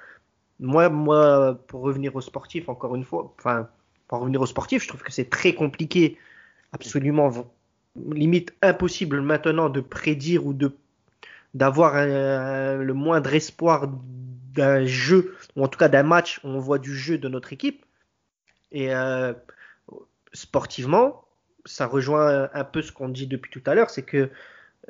[SPEAKER 3] Moi, moi, pour revenir au sportif, encore une fois, enfin, pour revenir au sportif, je trouve que c'est très compliqué, absolument limite impossible maintenant de prédire ou de d'avoir le moindre espoir d'un jeu, ou en tout cas d'un match où on voit du jeu de notre équipe. Et euh, sportivement, ça rejoint un peu ce qu'on dit depuis tout à l'heure, c'est que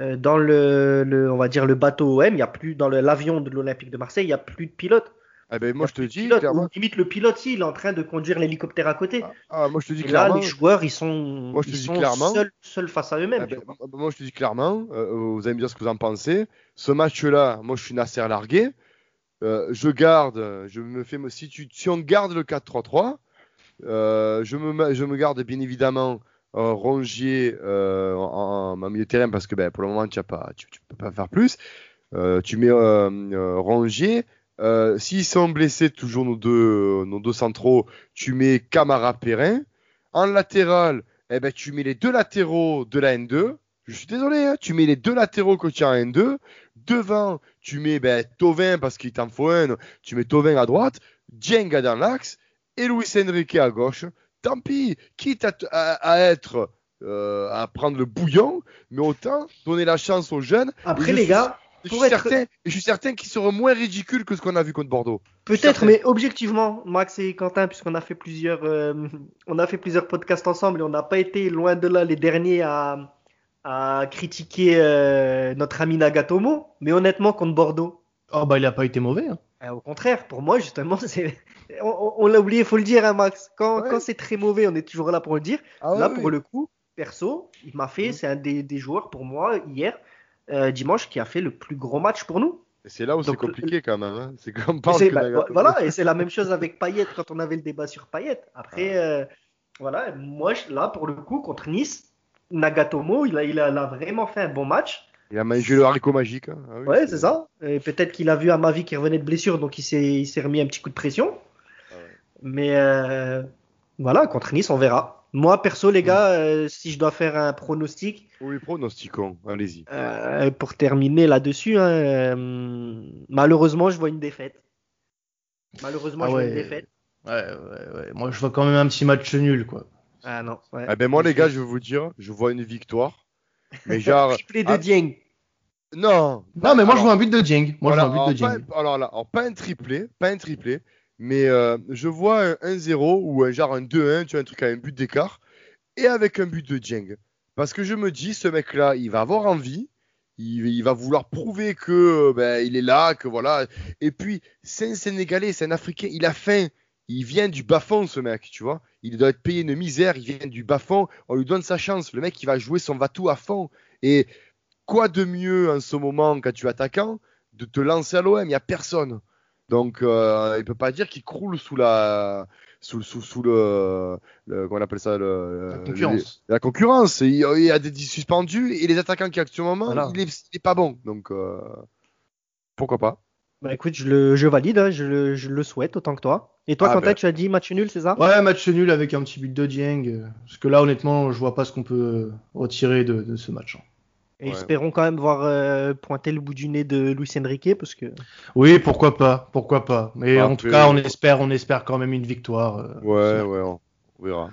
[SPEAKER 3] euh, dans le, le- on va dire le bateau OM, il y a plus dans l'avion de l'Olympique de Marseille, il y a plus de pilote.
[SPEAKER 2] Ah ben, moi je te dis clairement.
[SPEAKER 3] limite le pilote, si, il est en train de conduire l'hélicoptère à côté.
[SPEAKER 2] Ah, moi je te dis
[SPEAKER 3] Et là, les joueurs, ils sont,
[SPEAKER 2] Moi, je te
[SPEAKER 3] ils
[SPEAKER 2] dis
[SPEAKER 3] sont
[SPEAKER 2] clairement.
[SPEAKER 3] seuls, seuls face à eux-mêmes.
[SPEAKER 2] Ah ben, moi je te dis clairement, euh, vous allez me dire ce que vous en pensez. Ce match-là, moi je suis Nasser largué. Euh, je garde, je me fais si tu si on garde le 4-3-3, Euh, je, me, je me garde bien évidemment euh, Rongier euh, en, en, milieu de terrain parce que ben, pour le moment, tu ne tu, peux pas faire plus. Euh, tu mets euh, Rongier. S'ils sont blessés, toujours nos deux, nos deux centraux, tu mets Camara Perrin. En latéral, eh ben, tu mets les deux latéraux de la N2. Je suis désolé, hein, tu mets les deux latéraux que tu as en N2. Devant, tu mets ben, Tovin parce qu'il t'en faut un. Tu mets Tovin à droite, Djenga dans l'axe et Luis Enrique à gauche. Tant pis, quitte à, à, à être euh, à prendre le bouillon, mais autant donner la chance aux jeunes.
[SPEAKER 3] Après, les gars,
[SPEAKER 2] je suis, certain, je suis certain qu'ils seront moins ridicules que ce qu'on a vu contre Bordeaux.
[SPEAKER 3] Peut-être, mais objectivement, Max et Quentin, puisqu'on a fait plusieurs, euh, on a fait plusieurs podcasts ensemble et on n'a pas été loin de là les derniers à, à critiquer euh, notre ami Nagatomo, mais honnêtement contre Bordeaux.
[SPEAKER 1] Oh bah il a pas été mauvais. Hein.
[SPEAKER 3] Euh, au contraire, pour moi justement, c'est, on, on l'a oublié, faut le dire, hein, Max. Quand,
[SPEAKER 2] Ouais.
[SPEAKER 3] quand c'est très mauvais, on est toujours là pour le dire.
[SPEAKER 2] Ah
[SPEAKER 3] là, pour
[SPEAKER 2] oui.
[SPEAKER 3] le coup, perso, il m'a fait,
[SPEAKER 2] Mhm.
[SPEAKER 3] c'est un des, des joueurs pour moi hier, euh, dimanche, qui a fait le plus gros match pour nous.
[SPEAKER 2] Et C'est là où c'est
[SPEAKER 3] Donc,
[SPEAKER 2] compliqué quand même. Hein. C'est comme parle
[SPEAKER 3] c'est-
[SPEAKER 2] que
[SPEAKER 3] bah,
[SPEAKER 2] Nagatomo.
[SPEAKER 3] voilà, et c'est la même chose avec Payet quand on avait le débat sur Payet. Après, euh, voilà, moi là pour le coup contre Nice, Nagatomo, il a, il a, il a vraiment fait un bon match.
[SPEAKER 2] Il a mangé le haricot magique. hein. Ah oui,
[SPEAKER 3] Ouais, c'est ça. Et peut-être qu'il a vu Amavi qui revenait de blessure, donc il s'est, il s'est remis un petit coup de pression.
[SPEAKER 2] Ah ouais.
[SPEAKER 3] Mais euh, voilà, contre Nice, on verra. Moi, perso, les gars,
[SPEAKER 2] Mm.
[SPEAKER 3] euh, si je dois faire un pronostic,
[SPEAKER 2] Oui, pronostiquons. Allez-y.
[SPEAKER 3] euh, pour terminer là-dessus, hein, euh, malheureusement, je vois une défaite. Malheureusement,
[SPEAKER 1] Ah
[SPEAKER 3] je vois une défaite.
[SPEAKER 1] Ouais, ouais, ouais. Moi je vois quand même un petit match nul quoi.
[SPEAKER 3] Ah non. ouais.
[SPEAKER 2] Eh ben moi les gars, je vais vous dire, je vois une victoire. Mais genre
[SPEAKER 3] Triplé de
[SPEAKER 2] ah,
[SPEAKER 3] Dieng.
[SPEAKER 2] non.
[SPEAKER 1] Non mais moi je vois un but de Dieng. Moi
[SPEAKER 2] voilà,
[SPEAKER 1] je vois un but de
[SPEAKER 2] alors,
[SPEAKER 1] Dieng.
[SPEAKER 2] pas, alors là, alors, pas un triplé, pas un triplé, mais euh, je vois un 1-0 ou un genre un 2-1, tu vois un truc à un but d'écart et avec un but de Dieng. Parce que je me dis ce mec là, il va avoir envie. Il, il va vouloir prouver que euh, ben, il est là, que voilà. Et puis, c'est un Sénégalais, c'est un Africain, il a faim. Il vient du bas-fond, ce mec, tu vois. Il doit être payé une misère, il vient du bas-fond. On lui donne sa chance. Le mec, il va jouer son va-tout à fond. Et quoi de mieux en ce moment, quand tu es attaquant, de te lancer à l'OM Il n'y a personne. Donc, euh, il peut pas dire qu'il croule sous la. Sous, sous, sous le, le- Comment on appelle ça le,
[SPEAKER 1] La
[SPEAKER 2] le-
[SPEAKER 1] concurrence.
[SPEAKER 2] la concurrence. Il, il y a des suspendus et les attaquants qui actuellement,
[SPEAKER 1] Voilà.
[SPEAKER 2] il, est, il est pas bon. Donc, euh, pourquoi pas
[SPEAKER 3] Bah écoute, je le, je valide, hein, je, le, je le souhaite autant que toi. Et toi,
[SPEAKER 2] Ah,
[SPEAKER 3] Quentin,
[SPEAKER 2] ben.
[SPEAKER 3] tu as dit match nul, c'est ça?
[SPEAKER 1] Ouais, match nul avec un petit but de Dieng. euh, Parce que là, honnêtement, je vois pas ce qu'on peut retirer de, de ce match. hein.
[SPEAKER 3] Et
[SPEAKER 2] Ouais.
[SPEAKER 3] espérons quand même voir euh, pointer le bout du nez de Luis Enrique, parce que
[SPEAKER 1] Oui, pourquoi pas, pourquoi pas. Mais
[SPEAKER 2] Ah,
[SPEAKER 1] en tout cas, on espère, on espère quand même une victoire. euh,
[SPEAKER 2] Ouais, ouais, on verra.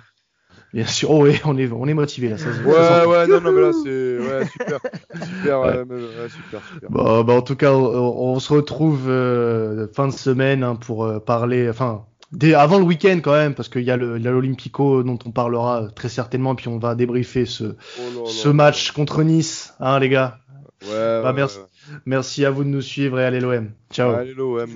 [SPEAKER 1] Bien sûr. Oh oui, on est, on est motivé là. Ça, se- ça
[SPEAKER 2] Ouais, ouais, non, non, mais là, c'est ouais, super. Super, ouais, ouais, super, super.
[SPEAKER 1] Bon, bah, en tout cas, on, on se retrouve euh, fin de semaine hein, pour euh, parler, enfin, dès, avant le week-end quand même, parce qu'il y a l'Olympico dont on parlera très certainement, puis on va débriefer ce,
[SPEAKER 2] Oh là
[SPEAKER 1] ce match contre Nice, hein, les gars.
[SPEAKER 2] Ouais,
[SPEAKER 1] Bah,
[SPEAKER 2] ouais,
[SPEAKER 1] merci.
[SPEAKER 2] ouais.
[SPEAKER 1] Merci à vous de nous suivre et allez l'OM. Ciao.
[SPEAKER 2] Allez, l'OM.